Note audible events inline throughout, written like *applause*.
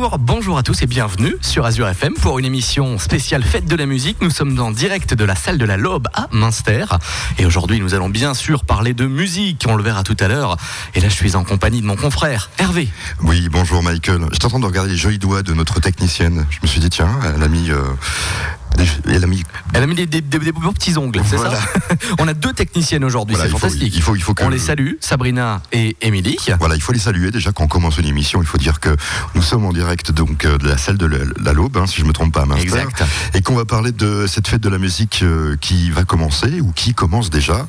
Bonjour, à tous et bienvenue sur Azure FM pour une émission spéciale Fête de la musique. Nous sommes en direct de la salle de la Lobe à Münster. Et aujourd'hui, nous allons bien sûr parler de musique. On le verra tout à l'heure. Et là, je suis en compagnie de mon confrère, Hervé. Oui, bonjour Michael. J'étais en train de regarder les jolis doigts de notre technicienne. Je me suis dit, tiens, elle a mis euh, elle a mis, elle a mis des, des, des, beaux petits ongles, c'est ça On a deux techniciennes aujourd'hui, c'est fantastique. il faut, il faut que... On les salue, Sabrina et Émilie. Voilà, il faut les saluer. Déjà, quand on commence une émission, il faut dire que nous sommes en direct donc euh, de la salle de la, Laube, hein, si je ne me trompe pas, à Exact. Et qu'on va parler de cette fête de la musique euh, qui va commencer, ou qui commence déjà.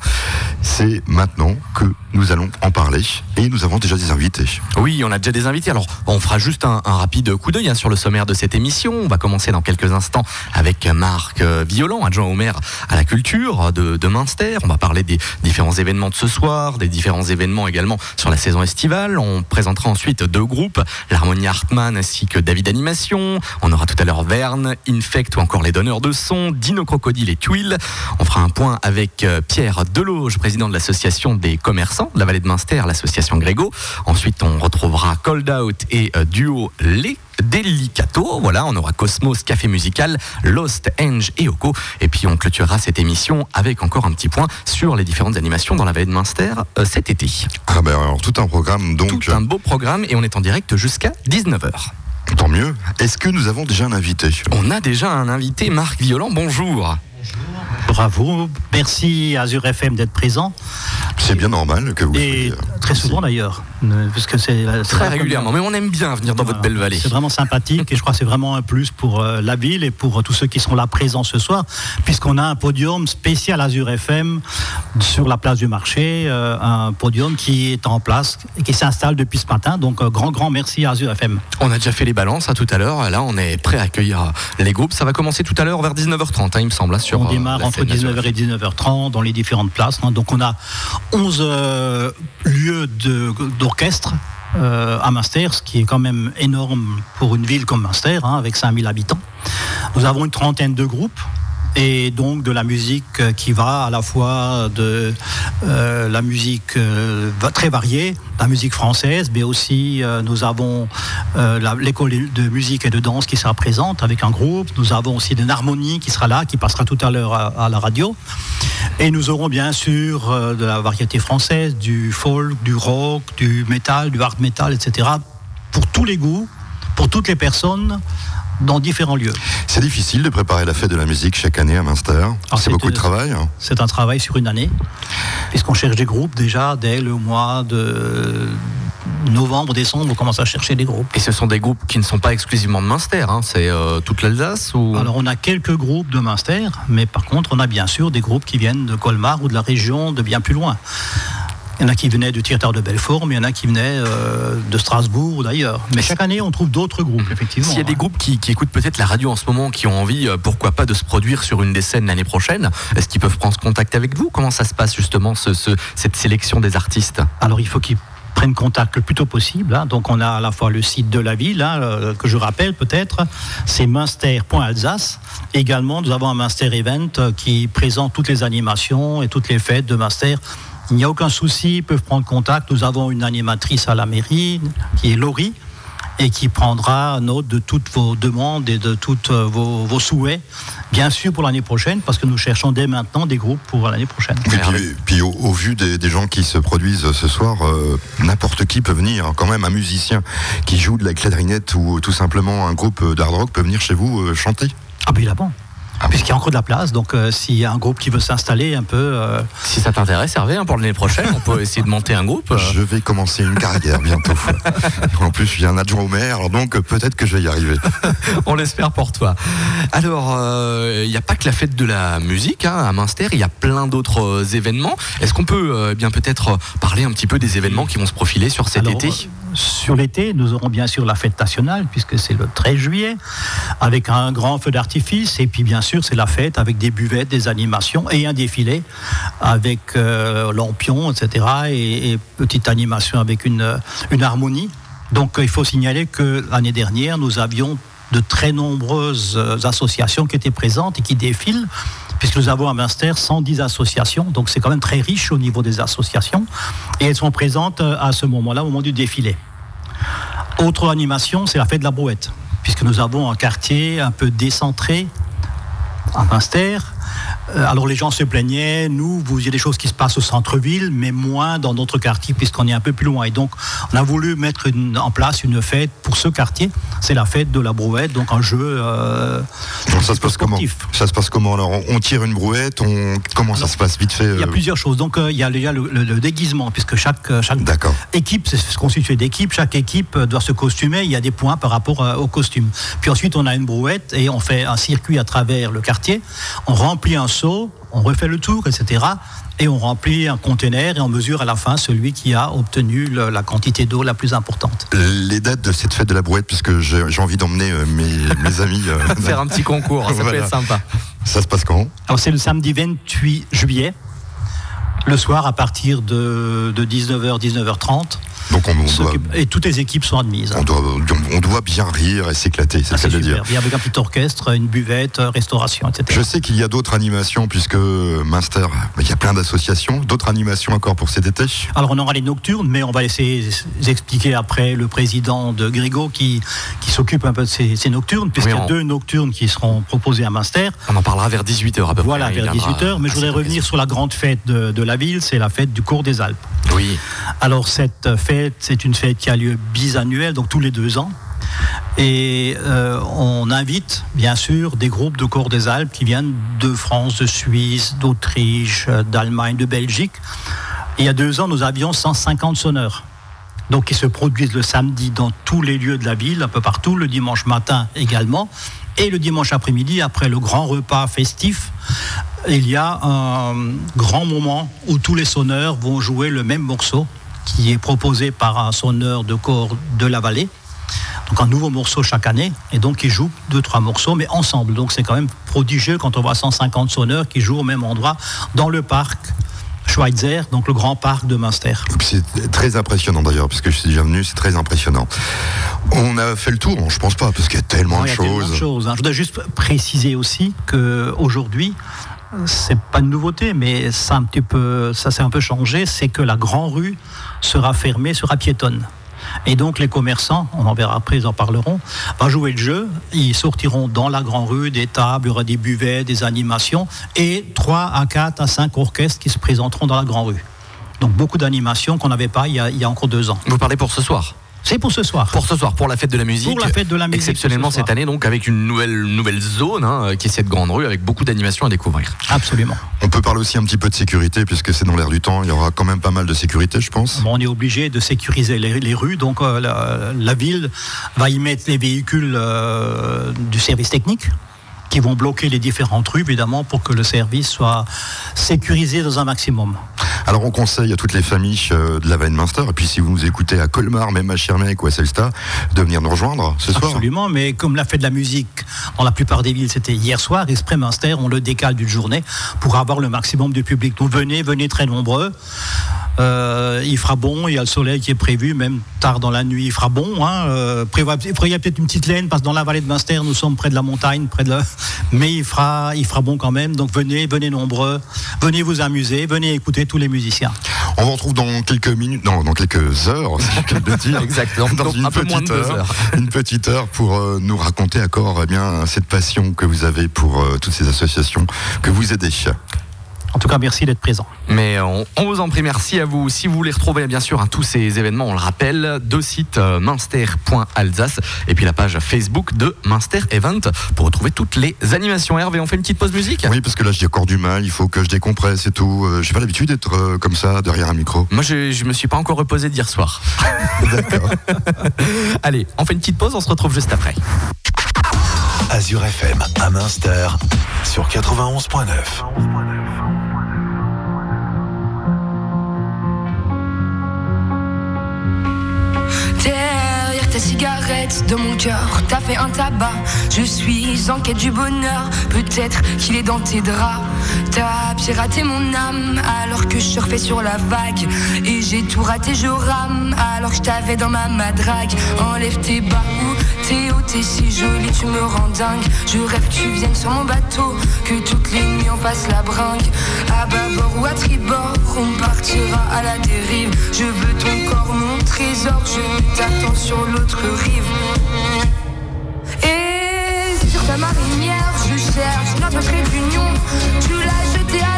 C'est maintenant que nous allons en parler. Et nous avons déjà des invités. Oui, on a déjà des invités. Alors, on fera juste un, rapide coup d'œil hein, sur le sommaire de cette émission. On va commencer dans quelques instants avec Marc euh, Violent, adjoint au maire à la culture de, de Münster. On va parler des différents événements de ce soir, des différents événements également sur la saison estivale. On présentera ensuite deux groupes, l'Harmonie Hartmann ainsi que David Animation. On aura tout à l'heure Verne, Infect ou encore les donneurs de son, Dino Crocodile et Tuile. On fera un point avec euh, Pierre Deloge, président de l'association des commerçants de la vallée de Münster, l'association Grégo. Ensuite, on retrouvera Cold Out et euh, Duo Les Delicato. Voilà, on aura Cosmos, Café Musical, Lost, Enge et Oko. Et puis on clôturera cette émission avec encore un petit point sur les différentes animations dans la vallée de Münster euh, cet été. Ah ben alors tout un programme donc. Tout un beau programme et on est en direct jusqu'à 19h. Tant mieux. Est-ce que nous avons déjà un invité? On a déjà un invité, Marc Violent. Bonjour. Bravo, merci Azure FM d'être présent. C'est bien normal que vous. Et très souvent d'ailleurs, parce que c'est très régulièrement. Mais on aime bien venir dans votre belle vallée. C'est vraiment sympathique et je crois que c'est vraiment un plus pour euh, la ville et pour tous ceux qui sont là présents ce soir, puisqu'on a un podium spécial Azure FM sur la place du marché, euh, un podium qui est en place et qui s'installe depuis ce matin. Donc euh, grand grand merci à Azure FM. On a déjà fait les balances à tout à l'heure. Là, on est prêt à accueillir les groupes. Ça va commencer tout à l'heure vers 19h30, hein, il me semble. Hein, sur, on démarre entre 19h et 19h30 dans les différentes places. Donc on a 11 euh, lieux d'orchestre euh, à Münster, ce qui est quand même énorme pour une ville comme Münster, hein, avec 5000 habitants. Nous avons une trentaine de groupes et donc de la musique euh, qui va à la fois de euh, la musique euh, très variée, la musique française, mais aussi nous avons l'école de musique et de danse qui sera présente avec un groupe. Nous avons aussi une harmonie qui sera là, qui passera tout à l'heure à, la radio. Et nous aurons bien sûr de la variété française, du folk, du rock, du metal, du hard metal, etc. Pour tous les goûts, pour toutes les personnes dans différents lieux. C'est difficile de préparer la fête de la musique chaque année à Münster. C'est beaucoup de travail. C'est un travail sur une année, puisqu'on cherche des groupes déjà dès le mois de novembre, décembre, on commence à chercher des groupes. Et ce sont des groupes qui ne sont pas exclusivement de Münster, hein. c'est euh, toute l'Alsace ou... Alors on a quelques groupes de Münster, mais par contre on a bien sûr des groupes qui viennent de Colmar ou de la région de bien plus loin. Il y en a qui venaient du Theater de Belfort, mais il y en a qui venaient euh, de Strasbourg ou d'ailleurs. Mais chaque année, on trouve d'autres groupes, effectivement. S'il y a des groupes qui, écoutent peut-être la radio en ce moment, qui ont envie, euh, pourquoi pas, de se produire sur une des scènes l'année prochaine, est-ce qu'ils peuvent prendre contact avec vous? Comment ça se passe justement, cette sélection des artistes? Alors, il faut qu'ils prennent contact le plus tôt possible. Hein. Donc on a à la fois le site de la ville, hein, euh, que je rappelle peut-être, c'est munster.alsace. Également, nous avons un Munster Event qui présente toutes les animations et toutes les fêtes de Munster il n'y a aucun souci, ils peuvent prendre contact. Nous avons une animatrice à la mairie qui est Laurie et qui prendra note de toutes vos demandes et de tous euh, vos, souhaits, bien sûr pour l'année prochaine, parce que nous cherchons dès maintenant des groupes pour l'année prochaine. Et puis, au, vu des, gens qui se produisent ce soir, euh, n'importe qui peut venir. Quand même, un musicien qui joue de la clarinette ou tout simplement un groupe d'hard rock peut venir chez vous euh, chanter. Ah, bien évidemment. Ah, puisqu'il y a encore de la place. Donc, euh, s'il y a un groupe qui veut s'installer un peu. Euh, si ça t'intéresse, Hervé, hein, pour l'année prochaine, on peut essayer de monter un groupe. Je vais commencer une carrière bientôt. en plus, je suis un adjoint au maire, donc peut-être que je vais y arriver. *laughs* on l'espère pour toi. Alors, euh, il n'y a pas que la fête de la musique hein, à Münster, il y a plein d'autres événements. Est-ce qu'on peut eh bien peut-être parler un petit peu des événements qui vont se profiler sur cet été? Sur l'été, nous aurons bien sûr la fête nationale, puisque c'est le 13 juillet, avec un grand feu d'artifice. Et puis, bien sûr, c'est la fête avec des buvettes, des animations et un défilé avec euh, lampion, etc. Et, petite animation avec une harmonie. Donc, il faut signaler que l'année dernière, nous avions de très nombreuses associations qui étaient présentes et qui défilent puisque nous avons à Münster 110 associations, donc c'est quand même très riche au niveau des associations, et elles sont présentes euh, à ce moment-là, au moment du défilé. Autre animation, c'est la fête de la brouette, puisque nous avons un quartier un peu décentré à Pinster, euh, alors les gens se plaignaient, nous, vous, il y a des choses qui se passent au centre-ville, mais moins dans notre quartier puisqu'on est un peu plus loin. Et donc, on a voulu mettre en place une fête pour ce quartier. C'est la fête de la brouette, donc un jeu. Euh, ça se passe comment Ça se passe comment Alors, on, tire une brouette, on comment ça se passe vite fait Il y a euh plusieurs choses. Donc, il y a, le, déguisement, puisque chaque, chaque équipe, c'est constitué d'équipes. Chaque équipe doit se costumer. Il y a des points par rapport au costume. Puis ensuite, on a une brouette et on fait un circuit à travers le quartier. On remplit un on refait le tour, etc. Et on remplit un conteneur et on mesure à la fin celui qui a obtenu la quantité d'eau la plus importante. Les dates de cette fête de la brouette, puisque j'ai envie d'emmener euh, *laughs* mes, amis. Euh, Faire un petit concours, ça peut être sympa. Ça se passe quand? Alors c'est le samedi 28 juillet, le soir à partir de, de 19h, 19h30. Donc on, Et toutes les équipes sont admises. On doit, on doit bien rire et s'éclater, c'est ah, ça dire. Bien avec un petit orchestre, une buvette, restauration, etc. Je sais qu'il y a d'autres animations, puisque Munster, il y a plein d'associations. D'autres animations encore pour cet été? Alors on aura les nocturnes, mais on va laisser expliquer après le président de Grigo qui, qui s'occupe un peu de ces, nocturnes, puisqu'il y a deux nocturnes qui seront proposées à Munster. On en parlera vers 18h à peu près. Voilà, vers 18h, mais je voudrais revenir sur la grande fête de, de la ville, c'est la fête du cours des Alpes. Oui. Alors cette fête c'est une fête qui a lieu bisannuelle, donc tous les deux ans. Et euh, on invite, bien sûr, des groupes de corps des Alpes qui viennent de France, de Suisse, d'Autriche, d'Allemagne, de Belgique. il y a deux ans, nous avions 150 sonneurs. Donc, qui se produisent le samedi dans tous les lieux de la ville, un peu partout, le dimanche matin également. Et le dimanche après-midi, après le grand repas festif, il y a un grand moment où tous les sonneurs vont jouer le même morceau qui est proposé par un sonneur de corps de la vallée. Donc un nouveau morceau chaque année, et donc ils jouent deux, trois morceaux, mais ensemble. Donc c'est quand même prodigieux quand on voit 150 sonneurs qui jouent au même endroit dans le parc Schweitzer, donc le grand parc de Münster. C'est très impressionnant d'ailleurs, parce que je suis déjà venu, c'est très impressionnant. On a fait le tour, je pense pas, parce qu'il y a tellement de choses. choses hein. Je voudrais juste préciser aussi qu'aujourd'hui, c'est pas une nouveauté, mais ça un petit peu, ça s'est un peu changé, c'est que la grande rue sera fermée, sera piétonne. Et donc les commerçants, on en verra après, ils en parleront, vont jouer le jeu. Ils sortiront dans la grande rue des tables, il y aura des buvets, des animations et 3 à 4 à 5 orchestres qui se présenteront dans la grande rue. Donc beaucoup d'animations qu'on n'avait pas il y, a, encore deux ans. Vous parlez pour ce soir c'est pour ce soir. Pour ce soir, pour la fête de la musique. Pour la fête de la musique. Exceptionnellement cette année, donc avec une nouvelle, nouvelle zone hein, qui est cette grande rue avec beaucoup d'animations à découvrir. Absolument. On peut parler aussi un petit peu de sécurité puisque c'est dans l'air du temps. Il y aura quand même pas mal de sécurité, je pense. on est obligé de sécuriser les, rues. Donc euh, la, ville va y mettre les véhicules euh, du service technique qui vont bloquer les différentes rues, évidemment, pour que le service soit sécurisé dans un maximum. Alors on conseille à toutes les familles euh, de la Weinminster, et puis si vous nous écoutez à Colmar, même à Schirmeck ou à Selsta, de venir nous rejoindre ce soir. Absolument, mais comme l'a fait de la musique dans la plupart des villes, c'était hier soir, Esprit Minster, on le décale d'une journée pour avoir le maximum de public. Donc venez, venez très nombreux. Euh, il fera bon, il y a le soleil qui est prévu, même tard dans la nuit, il fera bon. Hein. Euh, prévoyez peut-être une petite laine, parce que dans la vallée de Munster, nous sommes près de la montagne, près de mais il fera, il fera bon quand même. Donc venez, venez nombreux, venez vous amuser, venez écouter tous les musiciens. On vous retrouve dans quelques minutes, non, dans quelques heures, si je dire. *laughs* Exactement. Dans une, petite heure, une petite heure pour euh, nous raconter encore eh bien, cette passion que vous avez pour toutes ces associations que vous aidez. En tout cas, merci d'être présent. Mais on, vous en prie, merci à vous. Si vous voulez retrouver bien sûr hein, tous ces événements, on le rappelle, deux sites euh, minster.alsace et puis la page Facebook de Minster Event pour retrouver toutes les animations. Hervé, on fait une petite pause musique? Oui, parce que là j'ai encore du mal, il faut que je décompresse et tout. Euh, j'ai pas l'habitude d'être euh, comme ça derrière un micro. Moi je, je me suis pas encore reposé d'hier soir. *laughs* D'accord. *laughs* Allez, on fait une petite pause, on se retrouve juste après. Azure FM à Minster sur 91.9. cigarette, de mon cœur, t'as fait un tabac. Je suis en quête du bonheur, peut-être qu'il est dans tes draps. T'as piraté mon âme alors que je surfais sur la vague. Et j'ai tout raté, je rame alors que je t'avais dans ma madrague. Enlève tes bas ou T'es haut, t'es si jolie, tu me rends dingue. Je rêve que tu viennes sur mon bateau, que toutes les nuits on fasse la bringue. À bâbord ou à tribord, on partira à la dérive. Je veux ton corps, mon trésor, je t'attends sur l'autre Et sur ta marinière, je cherche notre trait d'union. Tu l'as jeté à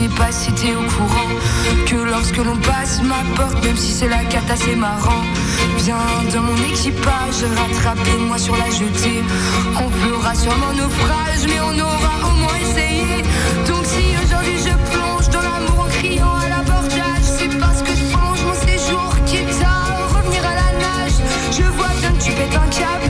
sais pas si t'es au courant. Que lorsque l'on passe ma porte, même si c'est la cata, c'est marrant. Viens dans mon équipage, rattrapez-moi sur la jetée. On fera sûrement naufrage, mais on aura au moins essayé. Donc si aujourd'hui je plonge dans l'amour en criant à l'abordage, c'est parce que je plonge mon séjour quitte à revenir à la nage. Je vois bien que tu pètes un câble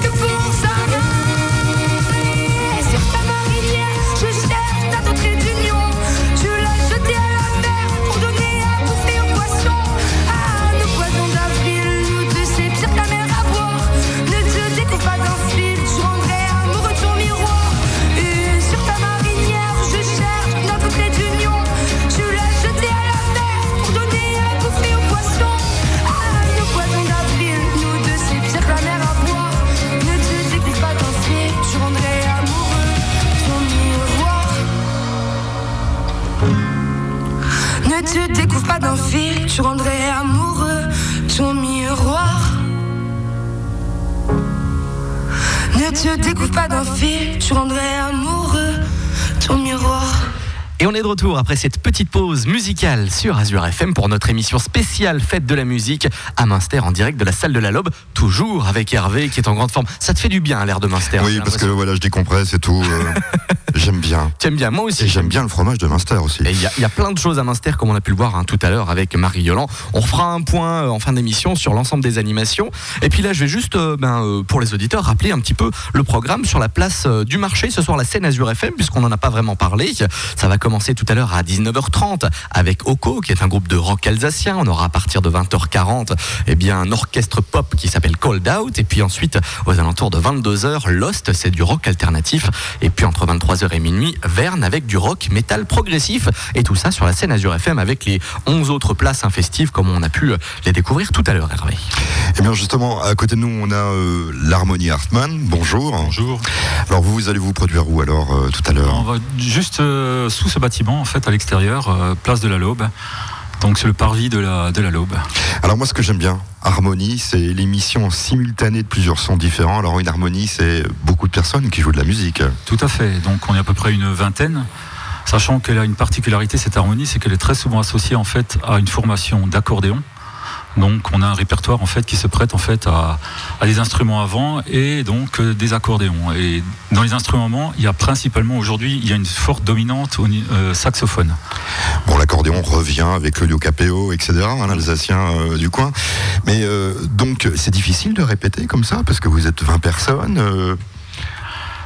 terre rien que Ne découvre pas d'un fil, ton miroir. Et on est de retour après cette petite pause musicale sur Azure FM pour notre émission spéciale Fête de la musique à Münster en direct de la salle de la Lobe, toujours avec Hervé qui est en grande forme. Ça te fait du bien l'air de Münster Oui, j'ai parce que voilà, je décompresse et tout. euh, *laughs* j'aime bien. Tu aimes bien, moi aussi. Et j'aime bien le fromage de Munster aussi. Et il y, a- il y a plein de choses à Münster, comme on a pu le voir hein, tout à l'heure avec Marie Yolan. On fera un point euh, en fin d'émission sur l'ensemble des animations. Et puis là, je vais juste, euh, ben, pour les auditeurs, rappeler un petit peu le programme sur la place du marché ce soir, la scène Azure FM, puisqu'on n'en a pas vraiment parlé. Ça va commencer tout à l'heure à 19h30 avec Oko, qui est un groupe de rock alsacien. On aura à partir de 20h40 eh bien, un orchestre pop qui s'appelle Cold Out. Et puis ensuite, aux alentours de 22h, Lost, c'est du rock alternatif. Et puis entre 23h et minuit, Verne avec du rock métal progressif. Et tout ça sur la scène Azure FM avec les 11 autres places hein, festives comme on a pu euh, les découvrir tout à l'heure, Hervé. Et bien justement, à côté de nous, on a euh, l'Harmonie Hartmann. Bonjour. Bonjour. Alors vous, vous allez vous produire où alors euh, tout à l'heure? On va juste euh, sous ce bâtiment, en fait, à l'extérieur, euh, place de la Laube. Donc c'est le parvis de la, de la Laube. Alors moi, ce que j'aime bien, Harmonie, c'est l'émission simultanée de plusieurs sons différents. Alors une harmonie, c'est beaucoup de personnes qui jouent de la musique. Tout à fait. Donc on est à peu près une vingtaine. Sachant qu'elle a une particularité, cette harmonie, c'est qu'elle est très souvent associée en fait à une formation d'accordéon. Donc on a un répertoire en fait qui se prête en fait à, des instruments avant et donc euh, des accordéons. Et dans les instruments, il y a principalement aujourd'hui il y a une forte dominante au euh, saxophone. Bon, l'accordéon revient avec Claudio Capéo, etc., un Alsacien euh, du coin. Mais euh, donc, c'est difficile de répéter comme ça, parce que vous êtes 20 personnes.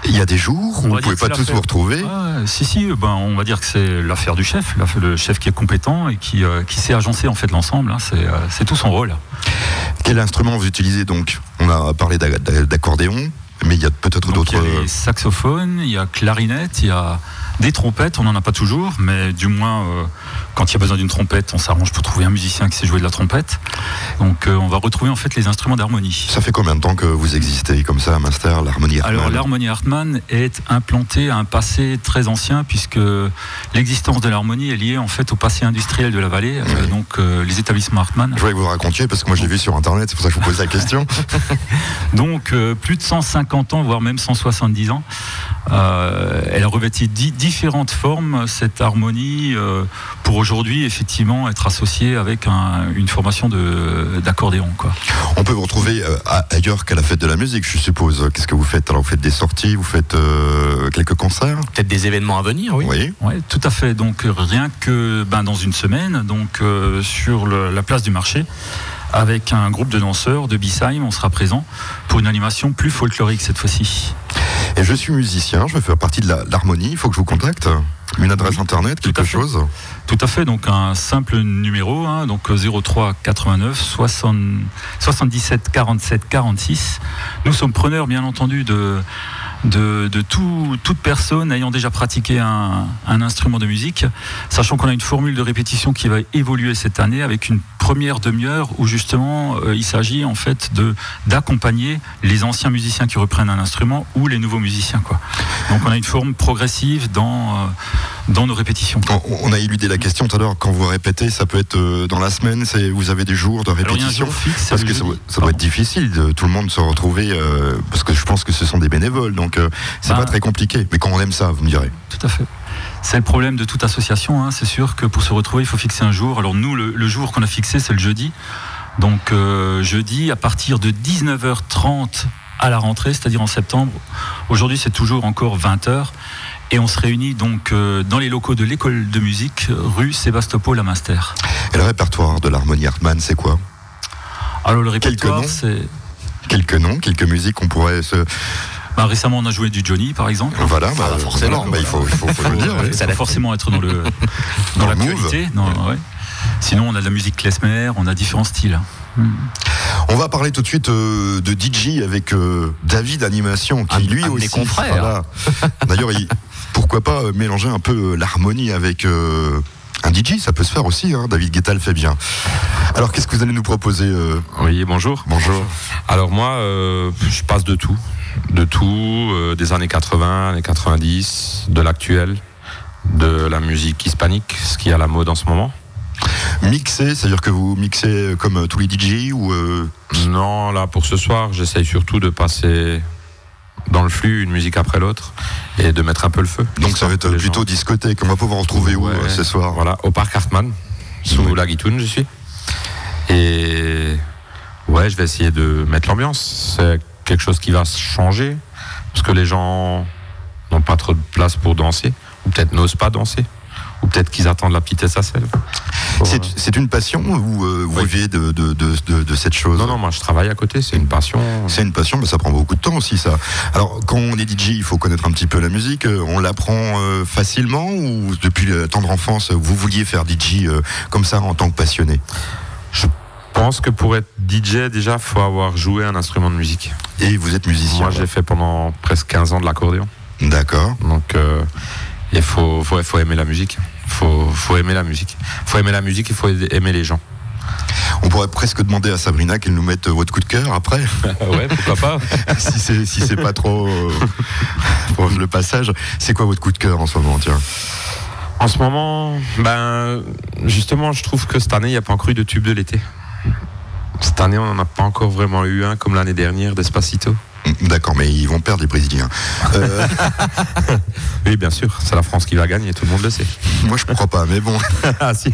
Euh, Il y a des jours où On vous va pouvez pas tous vous retrouver. Ouais, si, si, ben, on va dire que c'est l'affaire du chef, le chef qui est compétent et qui, euh, qui sait agencer en fait l'ensemble. hein. c'est, euh, c'est tout son rôle. Quel instrument vous utilisez donc? On a parlé d'a- d'a- d'accordéon, mais il y a peut-être d'autres. il y a les saxophones, il y a clarinette, il y a des trompettes, on n'en a pas toujours, mais du moins, euh, quand il y a besoin d'une trompette, on s'arrange pour trouver un musicien qui sait jouer de la trompette. Donc euh, on va retrouver en fait les instruments d'harmonie. Ça fait combien de temps que vous existez comme ça à Master, l'harmonie Alors Hartmann l'harmonie Hartmann est implantée à un passé très ancien puisque l'existence de l'harmonie est liée en fait au passé industriel de la vallée. Euh, donc les établissements Hartmann Je voulais que vous racontiez parce que moi je l'ai vu sur internet, c'est pour ça que je vous pose la question. *laughs* Donc plus de 150 ans, voire même 170 ans. Elle a revêti di- différentes formes, cette harmonie, euh, pour aujourd'hui effectivement être associée avec un- une formation de- d'accordéon. quoi. On peut vous retrouver euh, à- ailleurs qu'à la fête de la musique, je suppose. Qu'est-ce que vous faites? Alors vous faites des sorties, vous faites euh, quelques concerts? Peut-être des événements à venir, oui. Oui. Ouais, tout à fait. Donc rien que ben, dans une semaine, donc euh, sur le- la place du marché, avec un groupe de danseurs de Bissheim, on sera présent pour une animation plus folklorique cette fois-ci. Et je suis musicien, je veux faire partie de l'harmonie, il faut que je vous contacte. Une adresse Oui, internet, quelque chose Tout à fait, donc un simple numéro, hein, donc 03 89 60 77 47 46. Nous sommes preneurs, bien entendu, de, de, de tout- toute personne ayant déjà pratiqué un, un instrument de musique, sachant qu'on a une formule de répétition qui va évoluer cette année avec une première demi-heure où justement euh, il s'agit en fait de d'accompagner les anciens musiciens qui reprennent un instrument ou les nouveaux musiciens quoi. Donc on a une forme progressive dans euh, dans nos répétitions. On- On a éludé la question tout à l'heure, quand vous répétez, ça peut être euh, dans la semaine, c'est- vous avez des jours de Alors, répétition jour fixe, Parce que ça, doit- ça doit être difficile de tout le monde se retrouver, parce que je pense que ce sont des bénévoles, donc euh, c'est pas très compliqué. Mais quand on aime ça, vous me direz. Tout à fait. C'est le problème de toute association. hein. C'est sûr que pour se retrouver, il faut fixer un jour. Alors nous, le, le jour qu'on a fixé, c'est le jeudi. Donc euh, jeudi, à partir de 19h30 à la rentrée, c'est-à-dire en septembre. Aujourd'hui, c'est toujours encore 20h. Et on se réunit donc euh, dans les locaux de l'école de musique, rue Sébastopol à Munster. Et le répertoire de l'harmonie Hartmann, c'est quoi? Alors le répertoire, c'est... Quelques noms, quelques musiques qu'on pourrait se. Bah, récemment, on a joué du Johnny, par exemple. Voilà, Ah, bah, forcément. voilà, bah, il faut, il faut, faut le dire. Ça date. forcément être dans le *laughs* Dans l'actualité. ouais. Sinon, on a de la musique klezmer, on a différents styles. On va parler tout de suite euh, de DJ avec euh, David Animation, qui Un- lui un aussi. confrères. D'ailleurs, il- pourquoi pas euh, mélanger un peu l'harmonie avec. euh, un DJ, ça peut se faire aussi, hein. David Guetta le fait bien. Alors, qu'est-ce que vous allez nous proposer euh, Oui, bonjour. Bonjour. Alors moi, euh, je passe de tout. De tout, euh, des années 80, années 90, de l'actuel, de la musique hispanique, ce qui est à la mode en ce moment. Mixer, c'est-à-dire que vous mixez euh, comme tous les DJ ou euh, Non, là, pour ce soir, j'essaye surtout de passer dans le flux une musique après l'autre et de mettre un peu le feu. donc ça va être plutôt gens- discothèque. On va pouvoir retrouver où Ouais. euh, ce soir Voilà, au parc Hartmann, sous Oui. la Guitoune, je suis. Et ouais, je vais essayer de mettre l'ambiance. C'est quelque chose qui va changer parce que les gens n'ont pas trop de place pour danser, ou peut-être n'osent pas danser, peut-être qu'ils attendent la petite SACL. C'est euh, c'est une passion ou euh, vous Oui. vivez de, de, de, de- de cette chose Non, non, moi je travaille à côté, c'est une passion. C'est une passion, mais ça prend beaucoup de temps aussi, ça. Alors, quand on est DJ, il faut connaître un petit peu la musique. Euh, On l'apprend euh, facilement ou depuis la tendre enfance, vous vouliez faire DJ euh, comme ça en tant que passionné? Je pense que pour être DJ, déjà, faut avoir joué un instrument de musique. Et vous êtes musicien Moi, j'ai fait pendant presque 15 ans de l'accordéon. D'accord. Donc, euh, il faut, faut, faut aimer la musique. Faut, faut aimer la musique. Faut aimer la musique, il faut aimer les gens. On pourrait presque demander à Sabrina qu'elle nous mette euh, votre coup de cœur après, ouais, pourquoi pas *laughs* si c'est si c'est pas trop euh, le passage. C'est quoi votre coup de cœur en ce moment Tiens? En ce moment, ben, justement, je trouve que cette année, il n'y a pas encore eu de tube de l'été. Cette année, on n'en a pas encore vraiment eu un comme l'année dernière d'Espacito. D'accord, mais ils vont perdre les Brésiliens. Euh, *laughs* Oui, bien sûr, c'est la France qui va gagner, tout le monde le sait. moi, je crois pas, mais bon. *laughs* ah, si.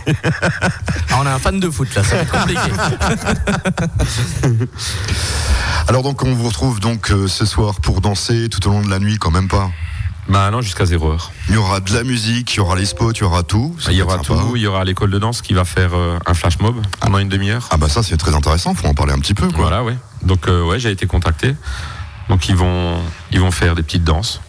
Ah, on a un fan de foot là, ça va être compliqué. *laughs* Alors donc, on vous retrouve donc euh, ce soir pour danser tout au long de la nuit, quand même pas. Ben non, jusqu'à 0 heure. Il y aura de la musique, il y aura les spots, il y aura tout. Ça Il y aura sympa. tout, il y aura l'école de danse qui va faire euh, un flash mob pendant une demi-heure. Ah bah ça c'est très intéressant, faut en parler un petit peu quoi. Voilà, ouais. Donc, euh, ouais, j'ai été contacté Donc ils vont, ils vont faire des petites danses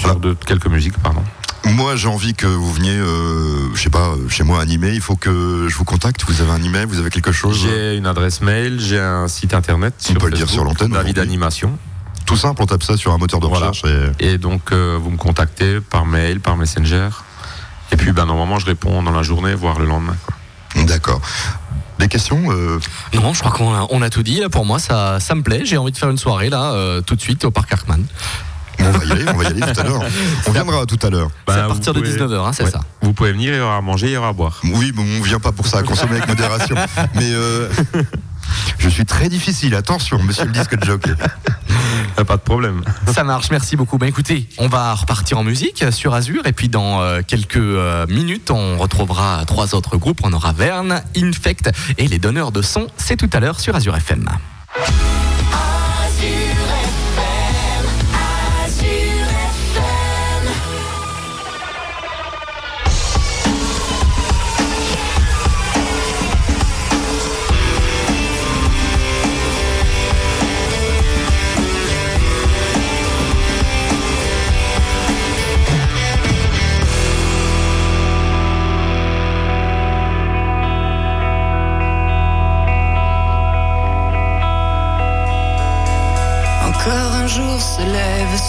sur de quelques musiques, pardon. Moi, j'ai envie que vous veniez, euh, je sais pas, chez moi animer. Il faut que je vous contacte. Vous avez un email, vous avez quelque chose J'ai une adresse mail, j'ai un site internet. On peut le dire sur l'antenne. David Animation. Tout simple, on tape ça sur un moteur de recherche. Et... donc, euh, vous me contactez par mail, par Messenger. Et puis, ben, normalement, je réponds dans la journée, voire le lendemain. D'accord. Des questions euh Non, je crois qu'on a, on a tout dit. Là, pour moi, ça, ça me plaît. J'ai envie de faire une soirée là, euh, tout de suite au parc Arkman. On va y aller, on va y aller tout à l'heure. *laughs* On viendra tout à l'heure. c'est à Ben, partir de pouvez- 19h, hein, c'est Ouais. ça. Vous pouvez venir, il y aura à manger, il y aura à boire. Oui, bon, on vient pas pour ça, consommer avec modération. *laughs* Mais euh, je suis très difficile. Attention, monsieur le disque de jockey. Euh, *laughs* Pas de problème. Ça marche, merci beaucoup. Ben écoutez, on va repartir en musique sur Azure et puis dans euh, quelques euh, minutes, on retrouvera trois autres groupes. On aura Verne, Infect et les donneurs de son. C'est tout à l'heure sur Azure FM.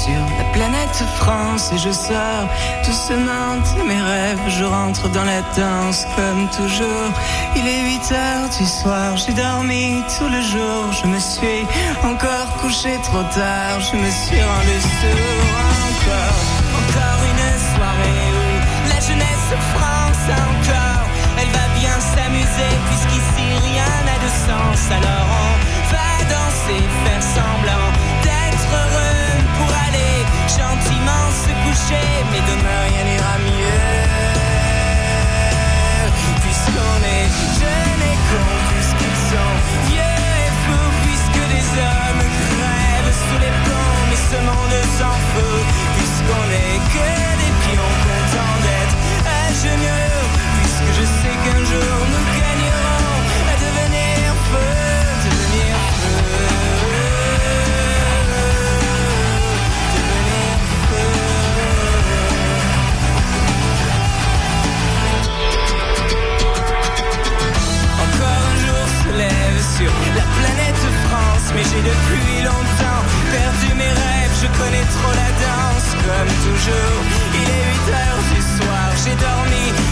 Sur la planète France et je sors doucement de mes rêves. Je rentre dans la danse comme toujours. Il est 8 heures du soir, j'ai dormi tout le jour. Je me suis encore couché trop tard, je me suis rendu sourd encore. Encore une soirée où la jeunesse France encore. Elle va bien s'amuser puisqu'ici rien n'a de sens. Alors on Mais demain rien n'ira mieux. Puisqu'on est jeunes et cons, puisqu'ils sont vieux et fous, puisque des hommes crèvent sous les ponts. Mais ce monde s'en fout, puisqu'on est que des pions contents d'être à genoux. Puisque je sais qu'un jour Mais j'ai depuis longtemps perdu mes rêves Je connais trop la danse comme toujours. Il est 8 heures du soir, j'ai dormi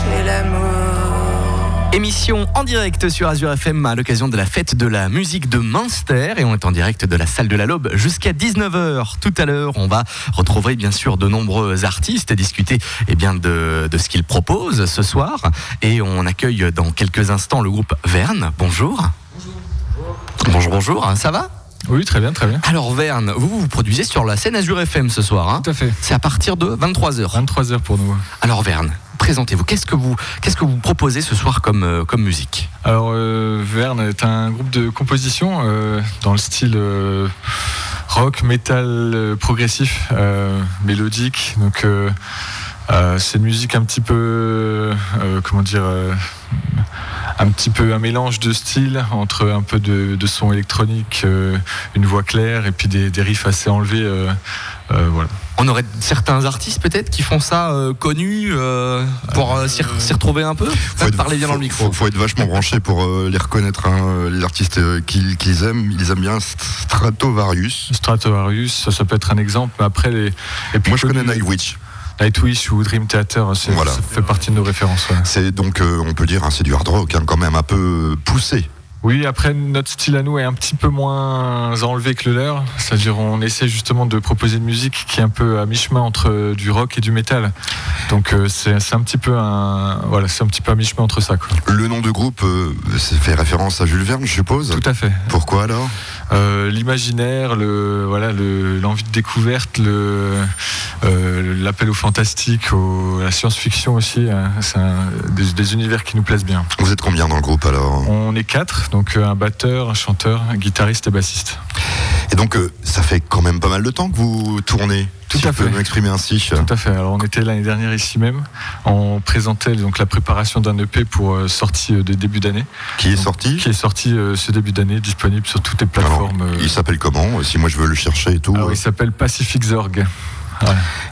chercher l'amour Émission en direct sur Azure FM à l'occasion de la fête de la musique de Münster et on est en direct de la salle de la Lobe jusqu'à 19h. Tout à l'heure, on va retrouver bien sûr de nombreux artistes et discuter eh bien, de, de ce qu'ils proposent ce soir. Et on accueille dans quelques instants le groupe Verne. Bonjour. Bonjour, bonjour. Ça va? Oui, très bien, très bien. Alors Verne, vous vous produisez sur la scène Azure FM ce soir. Hein? Tout à fait. C'est à partir de 23h. 23h pour nous. Alors Verne, présentez-vous. Qu'est-ce que vous, qu'est-ce que vous proposez ce soir comme, euh, comme musique Alors, euh, Verne est un groupe de composition euh, dans le style rock, métal progressif, mélodique. Donc, c'est une musique un petit peu, comment dire, un petit peu un mélange de styles entre un peu de, son électronique, une voix claire et puis des, des riffs assez enlevés. Voilà. On aurait certains artistes peut-être qui font ça euh, connus euh, pour euh, s'y re- s'y retrouver un peu Faut être- Parlez bien dans le faut- micro. Faut, faut être vachement branché pour euh, les reconnaître, hein, les artistes euh, qu'ils qu'ils aiment. Ils aiment bien Stratovarius. Stratovarius, ça, ça peut être un exemple, mais après les. Et puis Moi, je connais Nightwish. Nightwish ou Dream Theater, c'est- Voilà. ça fait partie de nos références. ouais. C'est donc, euh, on peut dire, hein, c'est du hard rock, hein, quand même un peu poussé. Oui, après notre style à nous est un petit peu moins enlevé que le leur. C'est-à-dire on essaie justement de proposer une musique qui est un peu à mi-chemin entre euh, du rock et du métal. Donc euh, c'est un petit peu un voilà, c'est un petit peu à mi-chemin entre ça. Quoi. Le nom de groupe euh, fait référence à Jules Verne, je suppose? Tout à fait. Pourquoi alors? Euh, L'imaginaire, le voilà, le- l'envie de découverte, le euh, l'appel au fantastique, au, à la science-fiction aussi. hein. c'est un- des, des univers qui nous plaisent bien. Vous êtes combien dans le groupe alors? On est quatre, donc euh, un batteur, un chanteur, un guitariste et bassiste. Et donc, euh, ça fait quand même pas mal de temps que vous tournez. Tout si à fait. m'exprimer ainsi. Tout à fait. Alors on était l'année dernière ici même. On présentait donc la préparation d'un EP pour euh, sortie euh, de début d'année, Qui est sorti? qui est sorti euh, ce début d'année, disponible sur toutes les plateformes. il s'appelle comment? Si moi je veux le chercher et tout. Alors, il s'appelle Pacific Zorg.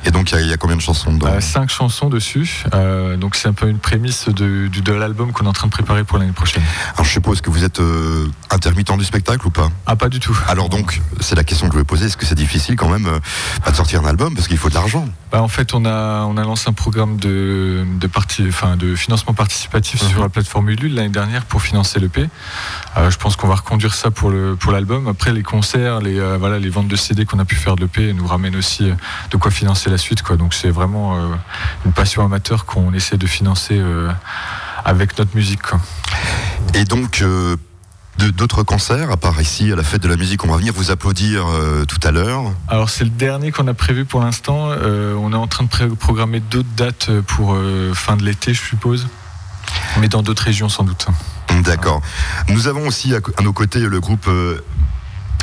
Et donc, il y a- il y, a combien de chansons dedans Euh, cinq chansons dessus. Euh, donc c'est un peu une prémisse de, l'album qu'on est en train de préparer pour l'année prochaine. Alors, je suppose que vous êtes euh, intermittent du spectacle ou pas? Ah pas du tout. Alors donc, c'est la question que je vais poser. Est-ce que c'est difficile quand même euh, de sortir un album parce qu'il faut de l'argent? Bah, en fait, on a, on a lancé un programme de, de, parti, enfin, de financement participatif Mhm. sur la plateforme Ulule l'année dernière pour financer l'EP. Je pense qu'on va reconduire ça pour le pour l'album. Après, les concerts, les, voilà, les ventes de CD qu'on a pu faire de l'EP nous ramènent aussi de quoi financer la suite. Quoi. Donc, c'est vraiment euh, une passion amateur qu'on essaie de financer euh, avec notre musique. Quoi. Et donc, euh, d'autres concerts, à part ici à la fête de la musique, on va venir vous applaudir euh, tout à l'heure. Alors, c'est le dernier qu'on a prévu pour l'instant. Euh, on est en train de programmer d'autres dates pour euh, fin de l'été, je suppose. Mais dans d'autres régions, sans doute. D'accord. Nous avons aussi à, nos côtés le groupe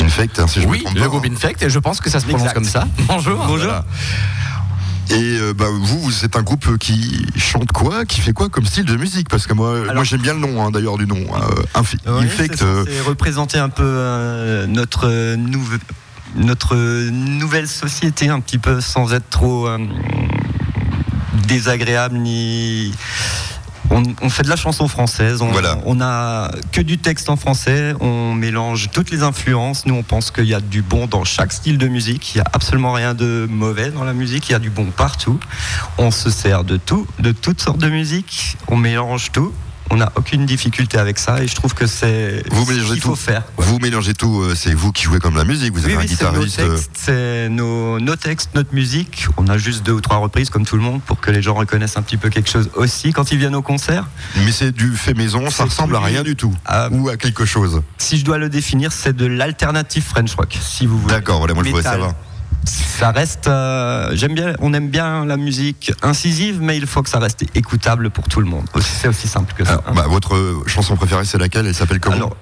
Infect, hein, si je me Oui, trompe le groupe Infect, et je pense que ça se prononce Exact. comme ça. Bonjour. Voilà. Et euh, bah, vous, vous êtes un groupe qui chante quoi, qui fait quoi comme style de musique? Parce que moi, moi j'aime bien le nom, hein, d'ailleurs du nom. euh, Infi- Ouais, Infect. c'est euh, censé représenter un peu euh, notre euh, nouve- notre nouvelle société un petit peu sans être trop euh, désagréable ni on, on fait de la chanson française, on, Voilà. on a que du texte en français, on mélange toutes les influences. Nous, on pense qu'il y a du bon dans chaque style de musique, il n'y a absolument rien de mauvais dans la musique, il y a du bon partout. On se sert de tout, de toutes sortes de musique, on mélange tout. On n'a aucune difficulté avec ça et je trouve que c'est Vous ce mélangez qu'il faut tout. faire. vous mélangez tout, euh, c'est vous qui jouez comme la musique, vous avez Oui, un oui, c'est nos guitariste. euh, textes, c'est nos, nos textes, notre musique. On a juste deux ou trois reprises comme tout le monde pour que les gens reconnaissent un petit peu quelque chose aussi quand ils viennent au concert. mais c'est du fait maison, ça ressemble à rien du- tout. Ah, Ou à quelque chose. si je dois le définir, c'est de l'alternative French rock, si vous voulez. D'accord, voilà, moi je voudrais savoir. Ça reste, euh, j'aime bien, on aime bien la musique incisive, mais il faut que ça reste écoutable pour tout le monde. C'est aussi simple que ça. Hein. bah, votre euh, chanson préférée, c'est laquelle? Elle s'appelle comment? Alors,